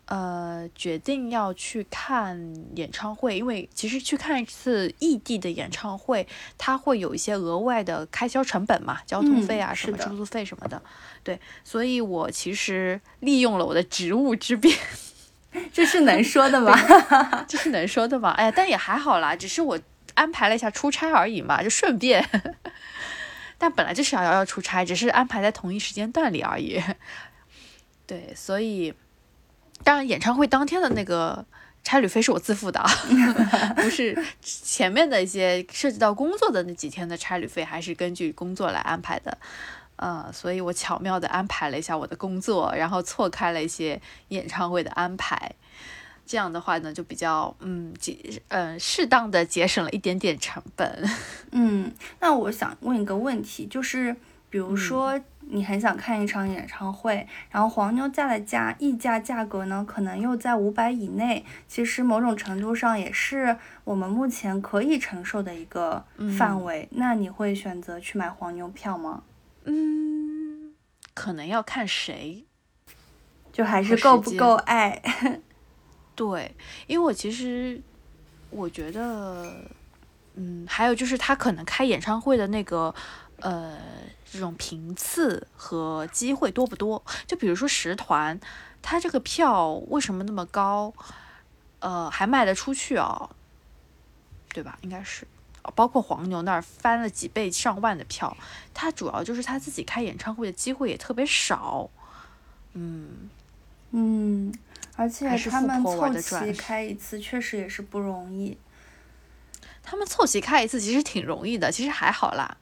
呃，决定要去看演唱会，因为其实去看一次异地的演唱会，它会有一些额外的开销成本嘛，交通费啊，什么住宿费什么的。对，所以我其实利用了我的职务之便。这是能说的吗？这是能说的吗？哎，但也还好啦，只是我安排了一下出差而已嘛，就顺便。但本来就是要要出差，只是安排在同一时间段里而已。对，所以当然演唱会当天的那个差旅费是我自付的，不是前面的一些涉及到工作的那几天的差旅费，还是根据工作来安排的。呃，所以我巧妙的安排了一下我的工作，然后错开了一些演唱会的安排，这样的话呢，就比较嗯节嗯适当的节省了一点点成本。嗯，那我想问一个问题，就是比如说你很想看一场演唱会，然后黄牛价的价溢价价格呢，可能又在五百以内，其实某种程度上也是我们目前可以承受的一个范围，那你会选择去买黄牛票吗？嗯，可能要看谁，就还是够不够爱。对，因为我其实我觉得，嗯，还有就是他可能开演唱会的那个呃这种频次和机会多不多？就比如说十团，他这个票为什么那么高？呃，还卖得出去哦？对吧？应该是，包括黄牛那儿翻了几倍上万的票，他主要就是他自己开演唱会的机会也特别少。嗯嗯，而且他们凑齐开一次确实也是不容易。他们凑齐开一次其实挺容易的，其实还好啦，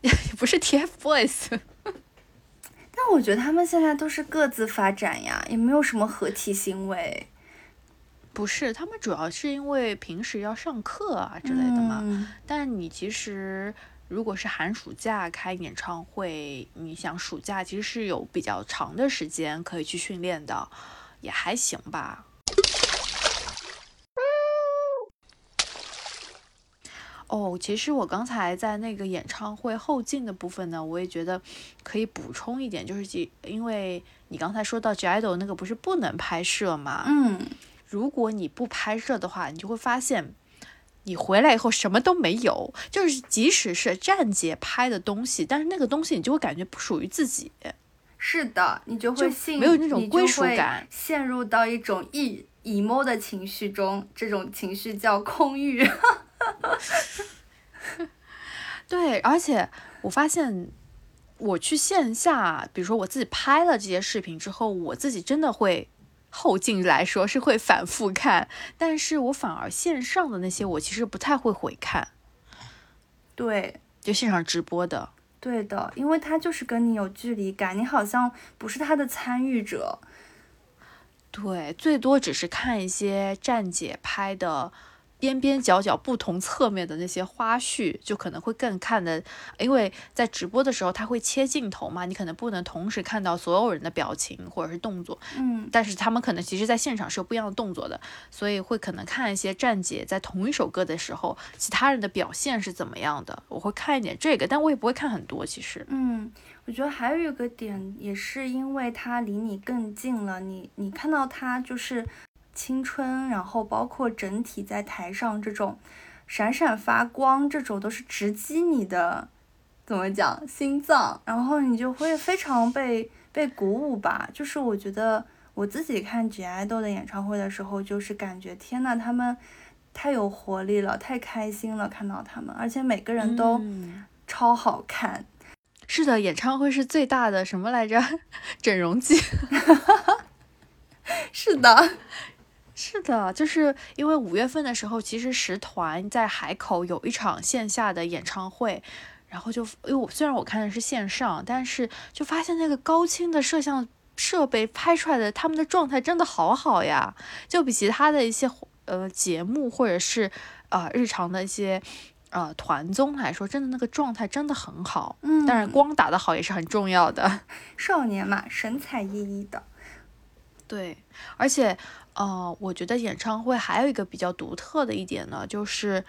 也 不是 TFBOYS。但我觉得他们现在都是各自发展呀，也没有什么合体行为不是，他们主要是因为平时要上课啊之类的嘛。嗯但你其实如果是寒暑假开演唱会，你想暑假其实是有比较长的时间可以去训练的，也还行吧。哦，其实我刚才在那个演唱会后劲的部分呢，我也觉得可以补充一点，就是其因为你刚才说到 J IDOL 那个不是不能拍摄嘛，嗯，如果你不拍摄的话，你就会发现，你回来以后什么都没有。就是即使是站姐拍的东西，但是那个东西你就会感觉不属于自己。是的，你就就会信，没有那种归属感陷入到一种 e emo 的情绪中，这种情绪叫空欲。对，而且我发现，我去线下，比如说我自己拍了这些视频之后，我自己真的会。后劲来说是会反复看，但是我反而线上的那些我其实不太会回看，对，就现场直播的。对的，因为他就是跟你有距离感，你好像不是他的参与者。对，最多只是看一些站姐拍的边边角角、不同侧面的那些花絮，就可能会更看的，因为在直播的时候他会切镜头嘛，你可能不能同时看到所有人的表情或者是动作，嗯，但是他们可能其实在现场是有不一样的动作的，所以会可能看一些站姐在同一首歌的时候，其他人的表现是怎么样的，我会看一点这个，但我也不会看很多，其实。嗯，我觉得还有一个点，也是因为他离你更近了，你你看到他就是青春，然后包括整体在台上这种闪闪发光，这种都是直击你的，怎么讲心脏，然后你就会非常被被鼓舞吧。就是我觉得我自己看 G IDOL 的演唱会的时候，就是感觉天呐，他们太有活力了，太开心了，看到他们，而且每个人都嗯超好看。是的，演唱会是最大的什么来着？整容季。是的，是的，就是因为五月份的时候，其实十团在海口有一场线下的演唱会，然后就因为我虽然我看的是线上，但是就发现那个高清的摄像设备拍出来的他们的状态真的好好呀，就比其他的一些呃节目或者是呃日常的一些呃团综来说，真的那个状态真的很好。嗯，当然，光打得好也是很重要的。少年嘛，神采奕奕的。对，而且，呃，我觉得演唱会还有一个比较独特的一点呢，就是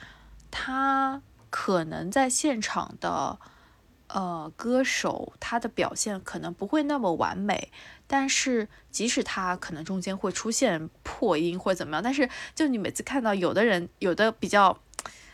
他可能在现场的，呃，歌手他的表现可能不会那么完美，但是即使他可能中间会出现破音或者怎么样，但是就你每次看到有的人有的比较。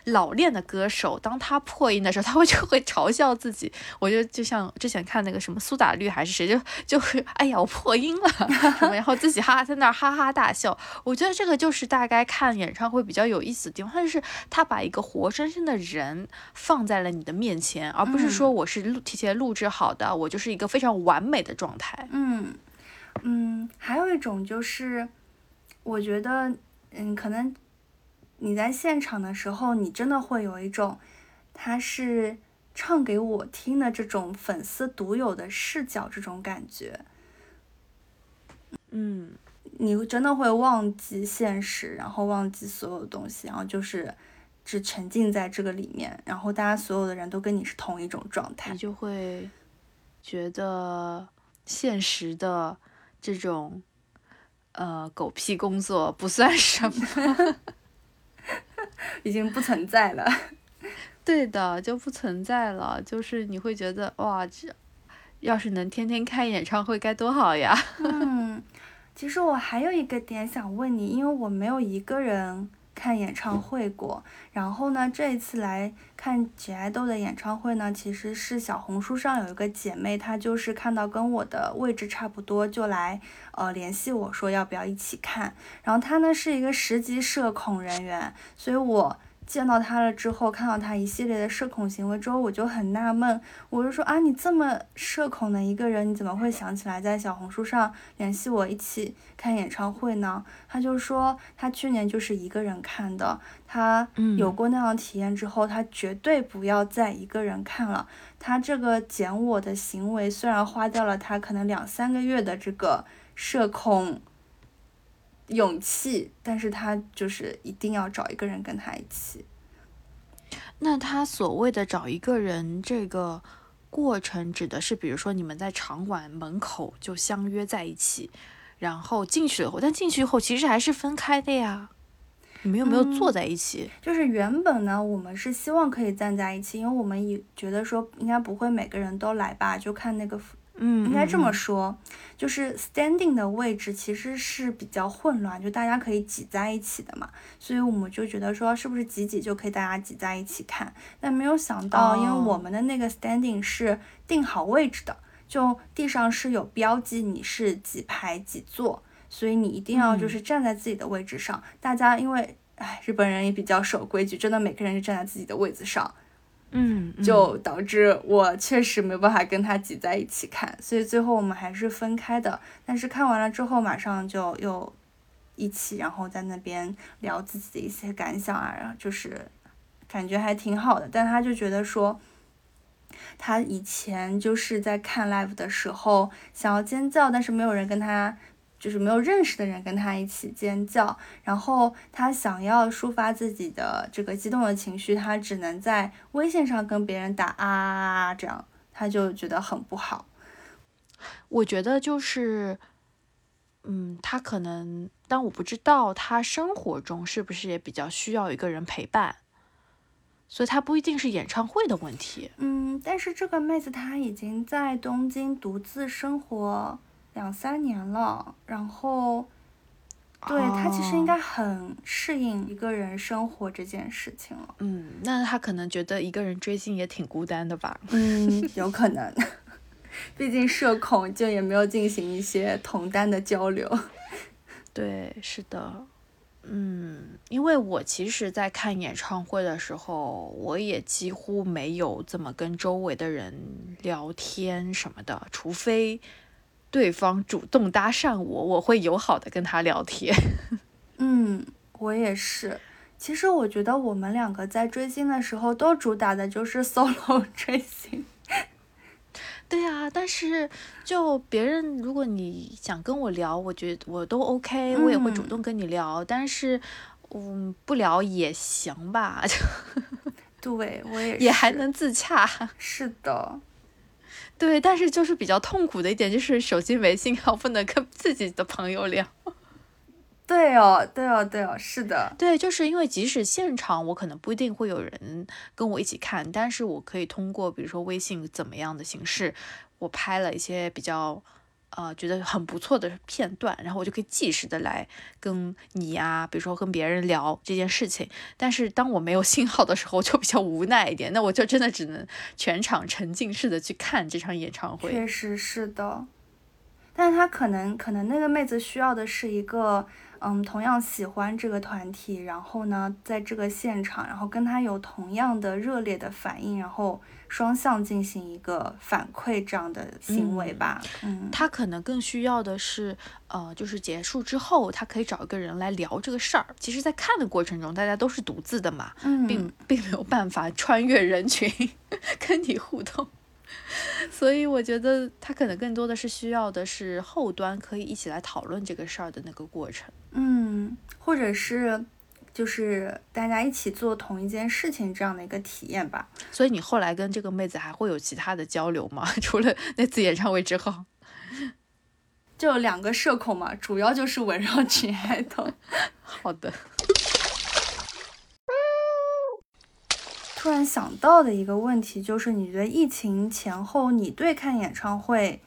老练的歌手，当他破音的时候，他会就会嘲笑自己。我就就像之前看那个什么苏打绿还是谁，就就会哎呀我破音了什么，然后自己哈哈在那儿哈哈大笑。我觉得这个就是大概看演唱会比较有意思的地方，就是他把一个活生生的人放在了你的面前，而不是说我是录提前录制好的，我就是一个非常完美的状态。嗯嗯，还有一种就是，我觉得，嗯，可能你在现场的时候，你真的会有一种，他是唱给我听的这种粉丝独有的视角，这种感觉，嗯，你真的会忘记现实，然后忘记所有东西，然后就是只沉浸在这个里面，然后大家所有的人都跟你是同一种状态你。就会觉得现实的这种呃狗屁工作不算什么。已经不存在了。对的，就不存在了。就是你会觉得哇，这要是能天天开演唱会该多好呀！嗯，其实我还有一个点想问你，因为我没有一个人看演唱会过。然后呢，这一次来看姐爱豆的演唱会呢，其实是小红书上有一个姐妹，她就是看到跟我的位置差不多，就来呃联系我说要不要一起看。然后她呢是一个十级社恐人员，所以我。见到他了之后，看到他一系列的社恐行为之后，我就很纳闷，我就说啊，你这么社恐的一个人，你怎么会想起来在小红书上联系我一起看演唱会呢？他就说他去年就是一个人看的，他有过那样体验之后，他绝对不要再一个人看了。他这个减我的行为虽然花掉了他可能两三个月的这个社恐。勇气，但是他就是一定要找一个人跟他一起。那他所谓的找一个人，这个过程指的是，比如说你们在场馆门口就相约在一起，然后进去了后，但进去以后其实还是分开的呀。你们有没有坐在一起？就是原本呢，我们是希望可以站在一起，因为我们也觉得说应该不会每个人都来吧，就看那个。嗯，应该这么说，就是 standing 的位置其实是比较混乱，就大家可以挤在一起的嘛，所以我们就觉得说是不是挤挤就可以大家挤在一起看，但没有想到，因为我们的那个 standing 是定好位置的，就地上是有标记你是几排几座，所以你一定要就是站在自己的位置上。大家因为哎，日本人也比较守规矩，真的每个人就站在自己的位子上。嗯，就导致我确实没办法跟他挤在一起看，所以最后我们还是分开的。但是看完了之后，马上就又一起，然后在那边聊自己的一些感想啊，然后就是感觉还挺好的。但他就觉得说，他以前就是在看 live 的时候想要尖叫，但是没有人跟他。就是没有认识的人跟他一起尖叫，然后他想要抒发自己的这个激动的情绪，他只能在微信上跟别人打啊，这样他就觉得很不好。我觉得就是，嗯，他可能，但我不知道他生活中是不是也比较需要一个人陪伴，所以他不一定是演唱会的问题。嗯，但是这个妹子她已经在东京独自生活。两三年了，然后，对他其实应该很适应一个人生活这件事情了。嗯，那他可能觉得一个人追星也挺孤单的吧？嗯，有可能，毕竟社恐，就也没有进行一些同单的交流。对，是的，嗯，因为我其实，在看演唱会的时候，我也几乎没有怎么跟周围的人聊天什么的，除非。对方主动搭讪我，我会友好的跟他聊天。嗯，我也是。其实我觉得我们两个在追星的时候都主打的就是 solo 追星。对啊，但是就别人如果你想跟我聊，我觉得我都 OK，我也会主动跟你聊。但是，嗯，不聊也行吧。对，我也也还能自洽。是的。对，但是就是比较痛苦的一点，就是手机没信号不能跟自己的朋友聊。对哦，对哦，对哦，是的，对，就是因为即使现场我可能不一定会有人跟我一起看，但是我可以通过比如说微信怎么样的形式，我拍了一些比较。呃，觉得很不错的片段，然后我就可以即时的来跟你呀，比如说跟别人聊这件事情。但是当我没有信号的时候，就比较无奈一点，那我就真的只能全场沉浸式的去看这场演唱会。确实是的，但是他可能可能那个妹子需要的是一个。嗯，同样喜欢这个团体，然后呢，在这个现场，然后跟他有同样的热烈的反应，然后双向进行一个反馈这样的行为吧。嗯，他可能更需要的是，呃，就是结束之后，他可以找一个人来聊这个事儿。其实，在看的过程中，大家都是独自的嘛，并并没有办法穿越人群跟你互动。所以我觉得他可能更多的是需要的是后端可以一起来讨论这个事儿的那个过程，嗯，或者是就是大家一起做同一件事情这样的一个体验吧。所以你后来跟这个妹子还会有其他的交流吗？除了那次演唱会之后，就两个社恐嘛，主要就是围绕群爱豆。好的。突然想到的一个问题就是，你觉得疫情前后，你对看演唱会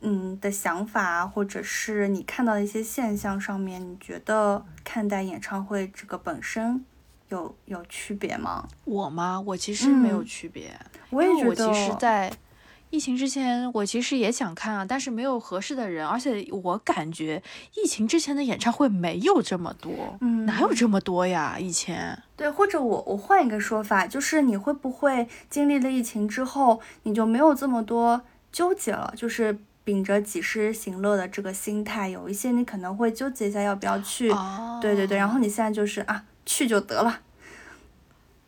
嗯的想法，或者是你看到的一些现象上面，你觉得看待演唱会这个本身有有区别吗？我吗？我其实没有区别，我也觉得。我其实，在疫情之前，我其实也想看啊，但是没有合适的人，而且我感觉疫情之前的演唱会没有这么多，嗯，哪有这么多呀？以前对，或者我我换一个说法，就是你会不会经历了疫情之后，你就没有这么多纠结了？就是秉着及时行乐的这个心态，有一些你可能会纠结一下要不要去，对对对，然后你现在就是啊，去就得了。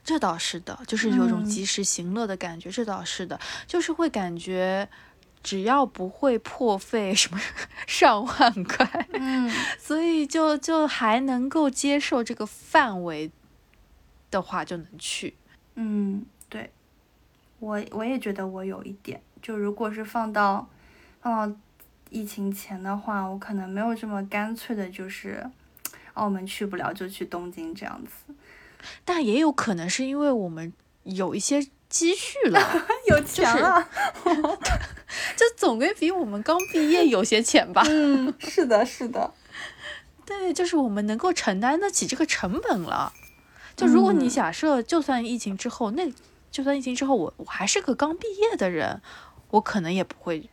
这倒是的，就是有种及时行乐的感觉。这倒是的，就是会感觉，只要不会破费什么 上万块，嗯，所以就就还能够接受这个范围的话，就能去。嗯，对，我我也觉得我有一点，就如果是放到放到疫情前的话，我可能没有这么干脆的，就是澳门去不了就去东京这样子。但也有可能是因为我们有一些积蓄了，有钱了，就总归比我们刚毕业有些钱吧。嗯，是的，是的，对，就是我们能够承担得起这个成本了。就如果你假设，就算疫情之后，那就算疫情之后，我我还是个刚毕业的人，我可能也不会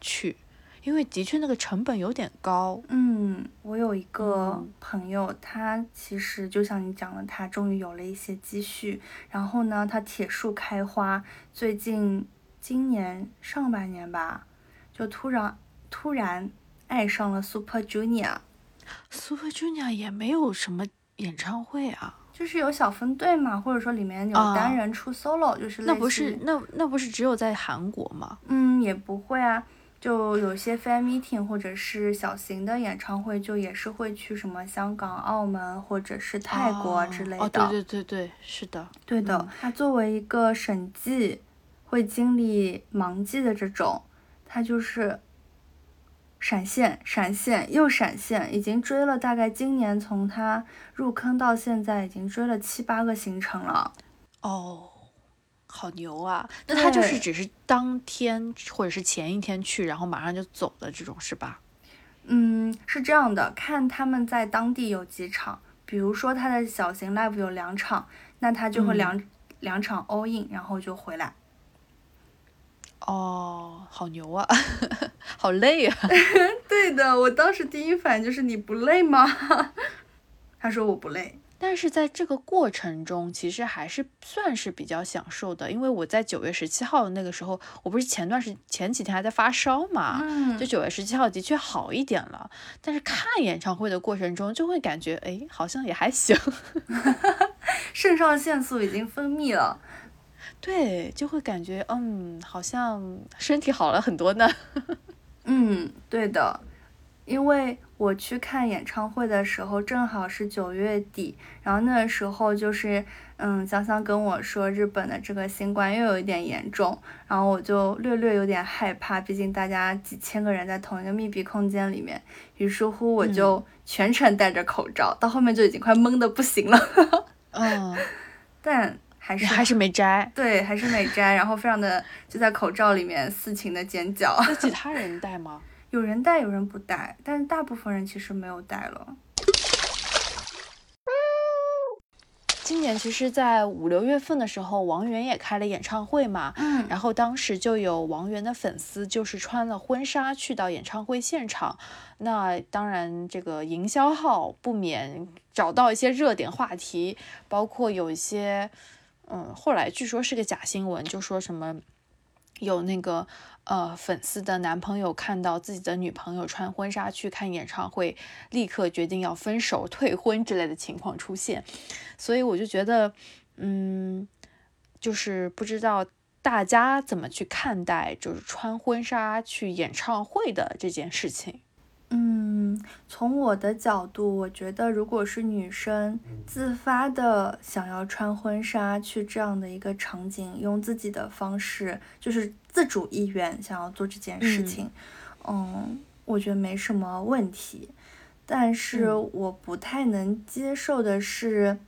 去。因为的确那个成本有点高。嗯，我有一个朋友，他其实就像你讲的，他终于有了一些积蓄。然后呢，他铁树开花，最近今年上半年吧，就突然突然爱上了 Super Junior。Super Junior 也没有什么演唱会啊，就是有小分队嘛，或者说里面有单人出 solo，就是那不是那那不是只有在韩国吗？嗯，也不会啊。就有些 fan meeting 或者是小型的演唱会，就也是会去什么香港、澳门或者是泰国之类的。哦，对对对对，是的，对的。他作为一个审计，会经历忙季的这种，他就是闪现、闪现又闪现，已经追了大概今年从他入坑到现在，已经追了七八个行程了。哦。好牛啊！那他就是只是当天或者是前一天去，然后马上就走的这种是吧？嗯，是这样的，看他们在当地有几场，比如说他的小型 live 有两场，那他就会两两场 all in，然后就回来。哦，好牛啊！好累啊！对的，我当时第一反应就是你不累吗？他说我不累。但是在这个过程中，其实还是算是比较享受的，因为我在九月十七号那个时候，我不是前段时前几天还在发烧嘛，嗯，就九月十七号的确好一点了。但是看演唱会的过程中，就会感觉，哎，好像也还行，肾上腺素已经分泌了，对，就会感觉，嗯，好像身体好了很多呢。嗯，对的，因为。我去看演唱会的时候，正好是九月底，然后那时候就是，嗯，香香跟我说日本的这个新冠又有一点严重，然后我就略略有点害怕，毕竟大家几千个人在同一个密闭空间里面，于是乎我就全程戴着口罩，到后面就已经快懵的不行了。嗯，但还是还是没摘，对，还是没摘，然后非常的就在口罩里面肆情的尖叫。那其他人戴吗？有人戴，有人不戴，但是大部分人其实没有戴了。今年其实，在五六月份的时候，王源也开了演唱会嘛，嗯，然后当时就有王源的粉丝，就是穿了婚纱去到演唱会现场，那当然这个营销号不免找到一些热点话题，包括有一些，嗯，后来据说是个假新闻，就说什么有那个。呃，粉丝的男朋友看到自己的女朋友穿婚纱去看演唱会，立刻决定要分手、退婚之类的情况出现，所以我就觉得，嗯，就是不知道大家怎么去看待，就是穿婚纱去演唱会的这件事情。嗯，从我的角度，我觉得如果是女生自发的想要穿婚纱去这样的一个场景，用自己的方式，就是自主意愿想要做这件事情，嗯，我觉得没什么问题。但是我不太能接受的是，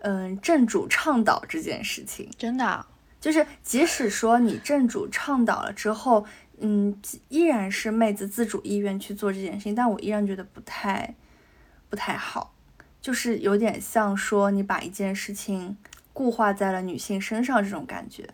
嗯，正主倡导这件事情，真的。就是，即使说你正主倡导了之后，嗯，依然是妹子自主意愿去做这件事情，但我依然觉得不太不太好，就是有点像说你把一件事情固化在了女性身上这种感觉。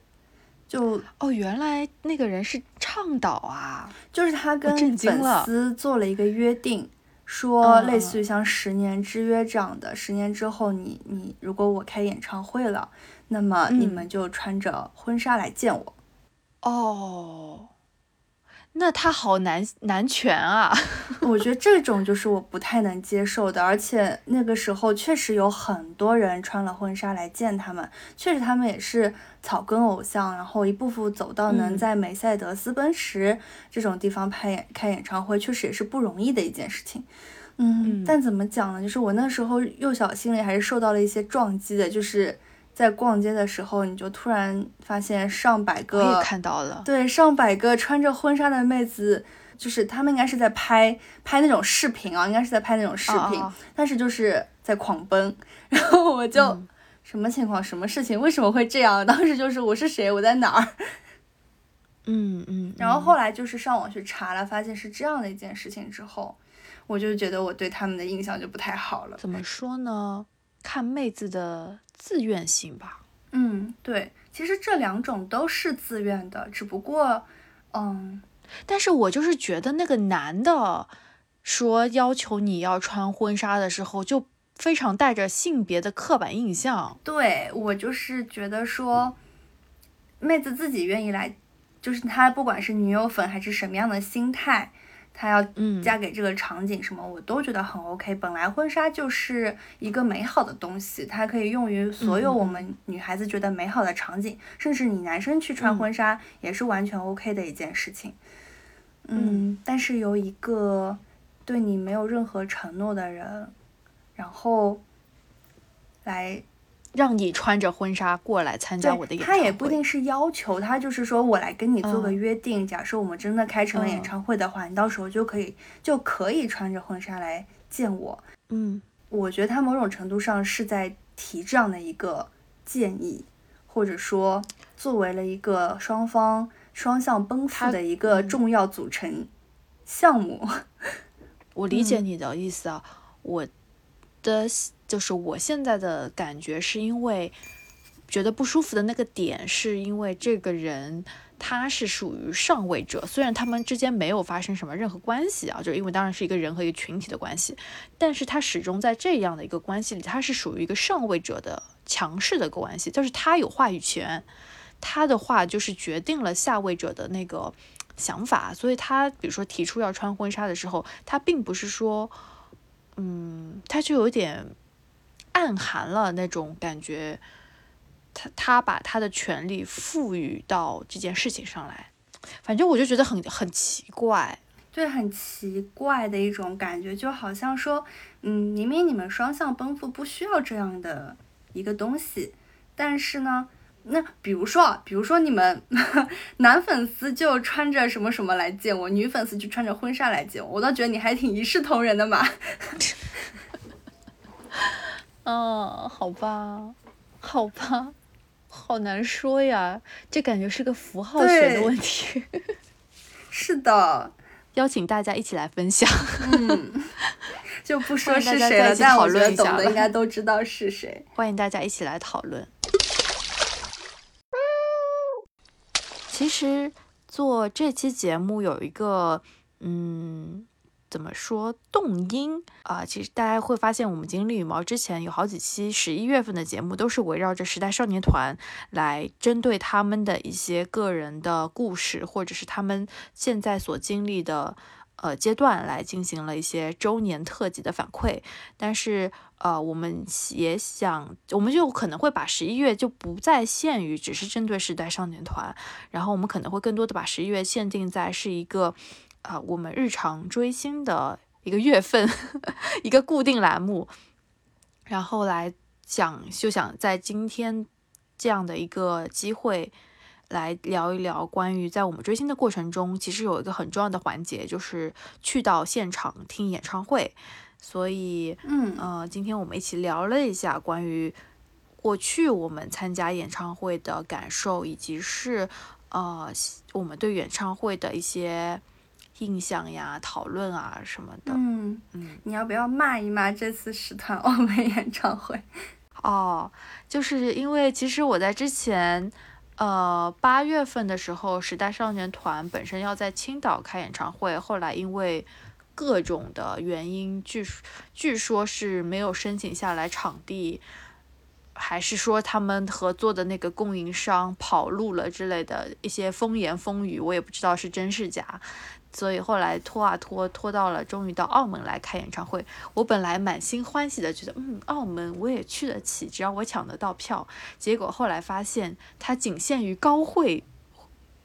就哦，原来那个人是倡导啊，就是他跟粉丝做了一个约定，说类似于像十年之约这样的，十年之后你你如果我开演唱会了，那么你们就穿着婚纱来见我。哦。那他好难难全啊！我觉得这种就是我不太能接受的，而且那个时候确实有很多人穿了婚纱来见他们，确实他们也是草根偶像，然后一步步走到能在梅赛德斯奔驰这种地方拍演开演唱会，确实也是不容易的一件事情。嗯，但怎么讲呢？就是我那时候幼小心里还是受到了一些撞击的，就是。在逛街的时候，你就突然发现上百个，我也看到了，对，上百个穿着婚纱的妹子，就是他们应该是在拍拍那种视频啊，应该是在拍那种视频，但是就是在狂奔，然后我就什么情况，什么事情，为什么会这样？当时就是我是谁，我在哪儿？嗯嗯，然后后来就是上网去查了，发现是这样的一件事情之后，我就觉得我对他们的印象就不太好了。怎么说呢？看妹子的。自愿性吧，嗯，对，其实这两种都是自愿的，只不过，嗯，但是我就是觉得那个男的说要求你要穿婚纱的时候，就非常带着性别的刻板印象。对我就是觉得说，妹子自己愿意来，就是她不管是女友粉还是什么样的心态。她要嫁给这个场景什么，我都觉得很 OK。本来婚纱就是一个美好的东西，它可以用于所有我们女孩子觉得美好的场景，甚至你男生去穿婚纱也是完全 OK 的一件事情。嗯，但是由一个对你没有任何承诺的人，然后来。让你穿着婚纱过来参加我的演唱会，他也不一定是要求，他就是说我来跟你做个约定，假设我们真的开成了演唱会的话，你到时候就可以就可以穿着婚纱来见我。嗯，我觉得他某种程度上是在提这样的一个建议，或者说作为了一个双方双向奔赴的一个重要组成项目。我理解你的意思啊，我的。就是我现在的感觉，是因为觉得不舒服的那个点，是因为这个人他是属于上位者，虽然他们之间没有发生什么任何关系啊，就是因为当然是一个人和一个群体的关系，但是他始终在这样的一个关系里，他是属于一个上位者的强势的关系，就是他有话语权，他的话就是决定了下位者的那个想法，所以他比如说提出要穿婚纱的时候，他并不是说，嗯，他就有点。暗含了那种感觉，他他把他的权利赋予到这件事情上来，反正我就觉得很很奇怪，对，很奇怪的一种感觉，就好像说，嗯，明明你们双向奔赴不需要这样的一个东西，但是呢，那比如说，比如说你们 男粉丝就穿着什么什么来见我，女粉丝就穿着婚纱来见我，我倒觉得你还挺一视同仁的嘛。嗯，好吧，好吧，好难说呀，这感觉是个符号学的问题。是的，邀请大家一起来分享。嗯，就不说是谁了，但我觉得懂的应该都知道是谁。欢迎大家一起来讨论。其实做这期节目有一个，嗯。怎么说动因啊？其实大家会发现，我们经历羽毛之前有好几期十一月份的节目，都是围绕着时代少年团来针对他们的一些个人的故事，或者是他们现在所经历的呃阶段来进行了一些周年特辑的反馈。但是呃，我们也想，我们就可能会把十一月就不再限于只是针对时代少年团，然后我们可能会更多的把十一月限定在是一个。啊，我们日常追星的一个月份，一个固定栏目，然后来讲，就想在今天这样的一个机会来聊一聊关于在我们追星的过程中，其实有一个很重要的环节，就是去到现场听演唱会。所以，嗯，呃，今天我们一起聊了一下关于过去我们参加演唱会的感受，以及是。呃我们对演唱会的一些印象呀、讨论啊什么的。嗯嗯，你要不要骂一骂这次使团欧美演唱会？哦，就是因为其实我在之前，呃，八月份的时候，时代少年团本身要在青岛开演唱会，后来因为各种的原因，据据说是没有申请下来场地，还是说他们合作的那个供应商跑路了之类的一些风言风语，我也不知道是真是假。所以后来拖啊拖，拖到了终于到澳门来开演唱会。我本来满心欢喜的觉得，嗯，澳门我也去得起，只要我抢得到票。结果后来发现，它仅限于高会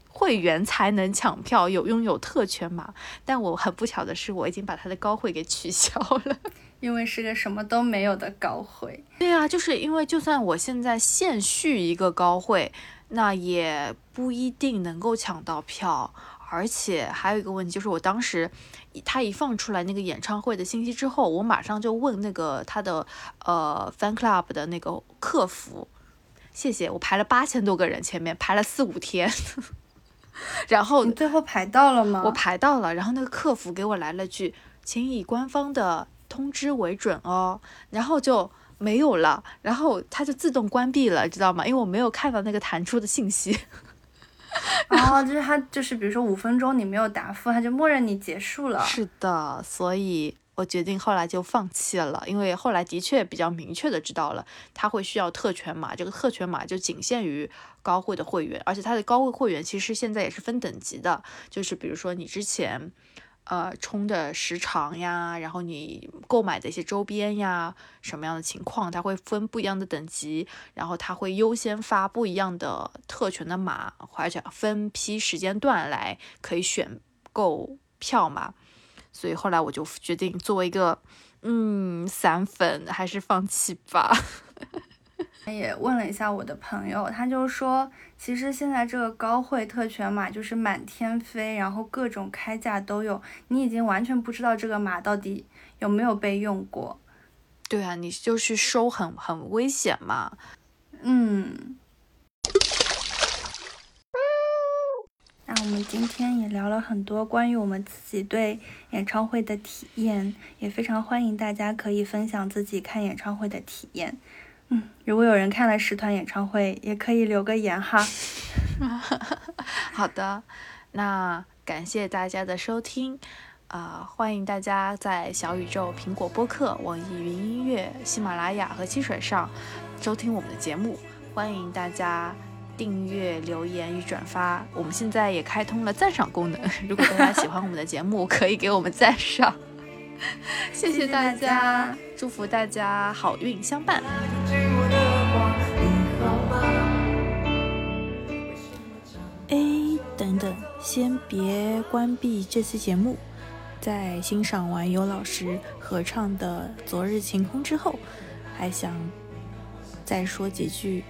会员才能抢票，有拥有特权码。但我很不巧的是，我已经把它的高会给取消了。因为是个什么都没有的高会。对啊，就是因为就算我现在现续一个高会，那也不一定能够抢到票。而且还有一个问题，就是我当时他一放出来那个演唱会的信息之后，我马上就问那个他的呃 fan club 的那个客服，谢谢，我排了八千多个人，前面排了四五天，然后你最后排到了吗？我排到了，然后那个客服给我来了句，请以官方的通知为准哦，然后就没有了，然后它就自动关闭了，知道吗？因为我没有看到那个弹出的信息。然后就是他，就是比如说五分钟你没有答复，他就默认你结束了。是的，所以我决定后来就放弃了，因为后来的确比较明确的知道了，他会需要特权码，这个特权码就仅限于高会的会员，而且他的高会会员其实现在也是分等级的，就是比如说你之前。呃，充的时长呀，然后你购买的一些周边呀，什么样的情况，它会分不一样的等级，然后它会优先发不一样的特权的码，或者分批时间段来可以选购票嘛。所以后来我就决定作为一个嗯散粉，还是放弃吧。也问了一下我的朋友，他就说，其实现在这个高会特权码就是满天飞，然后各种开价都有，你已经完全不知道这个码到底有没有被用过。对啊，你就去收很很危险嘛。嗯。那我们今天也聊了很多关于我们自己对演唱会的体验，也非常欢迎大家可以分享自己看演唱会的体验。嗯，如果有人看了十团演唱会，也可以留个言哈。好的，那感谢大家的收听，啊，欢迎大家在小宇宙、苹果播客、网易云音乐、喜马拉雅和汽水上收听我们的节目。欢迎大家订阅、留言与转发。我们现在也开通了赞赏功能，如果大家喜欢我们的节目，可以给我们赞赏。谢谢大家，祝福大家好运相伴。哎，等等，先别关闭这期节目，在欣赏完尤老师合唱的《昨日晴空》之后，还想再说几句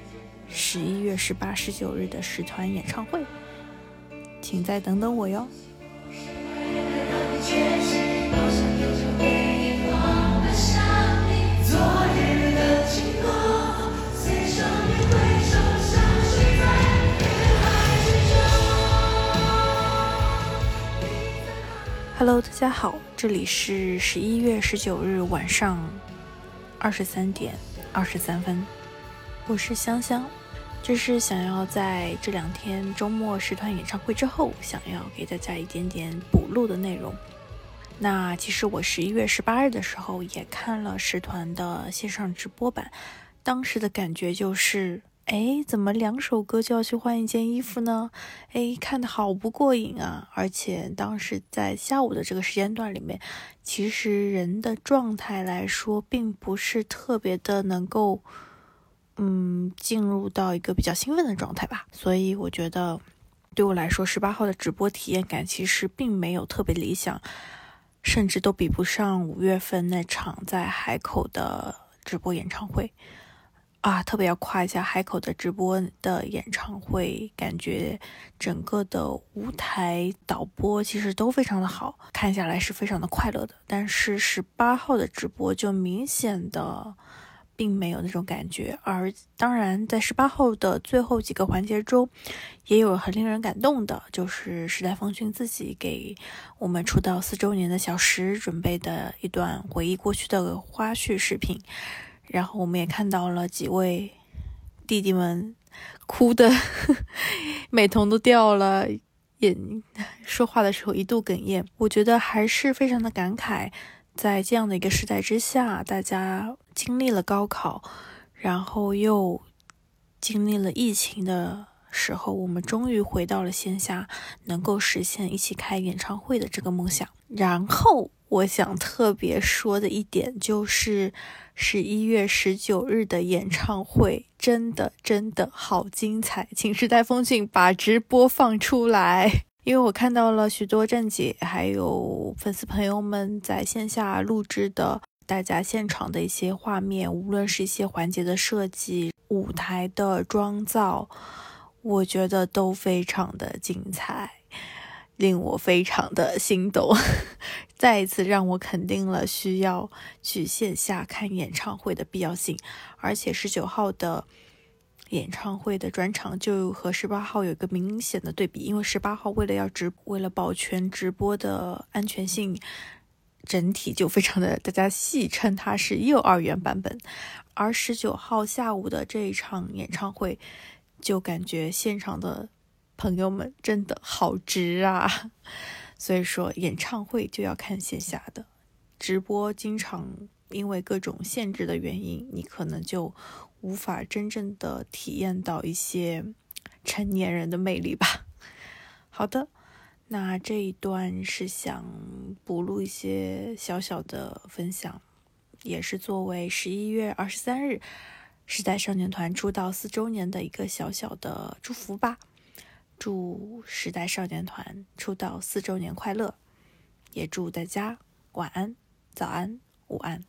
十一月十八、十九日的十团演唱会，请再等等我哟。Hello，大家好，这里是十一月十九日晚上二十三点二十三分，我是香香，这是想要在这两天周末十团演唱会之后，想要给大家一点点补录的内容。那其实我十一月十八日的时候也看了十团的线上直播版，当时的感觉就是。哎，怎么两首歌就要去换一件衣服呢？哎，看的好不过瘾啊！而且当时在下午的这个时间段里面，其实人的状态来说，并不是特别的能够，嗯，进入到一个比较兴奋的状态吧。所以我觉得，对我来说，十八号的直播体验感其实并没有特别理想，甚至都比不上五月份那场在海口的直播演唱会。啊，特别要夸一下海口的直播的演唱会，感觉整个的舞台导播其实都非常的好，看下来是非常的快乐的。但是十八号的直播就明显的并没有那种感觉。而当然，在十八号的最后几个环节中，也有很令人感动的，就是时代峰峻自己给我们出道四周年的小石准备的一段回忆过去的花絮视频。然后我们也看到了几位弟弟们哭的美瞳都掉了。眼说话的时候一度哽咽，我觉得还是非常的感慨，在这样的一个时代之下，大家经历了高考，然后又经历了疫情的时候，我们终于回到了线下，能够实现一起开演唱会的这个梦想。然后我想特别说的一点就是。十一月十九日的演唱会真的真的好精彩，请时代峰峻把直播放出来，因为我看到了许多站姐还有粉丝朋友们在线下录制的大家现场的一些画面，无论是一些环节的设计、舞台的妆造，我觉得都非常的精彩。令我非常的心动，再一次让我肯定了需要去线下看演唱会的必要性。而且十九号的演唱会的专场就和十八号有一个明显的对比，因为十八号为了要直，为了保全直播的安全性，整体就非常的，大家戏称它是幼儿园版本。而十九号下午的这一场演唱会，就感觉现场的。朋友们真的好值啊！所以说，演唱会就要看线下的，直播经常因为各种限制的原因，你可能就无法真正的体验到一些成年人的魅力吧。好的，那这一段是想补录一些小小的分享，也是作为十一月二十三日时代少年团出道四周年的一个小小的祝福吧。祝时代少年团出道四周年快乐！也祝大家晚安、早安、午安。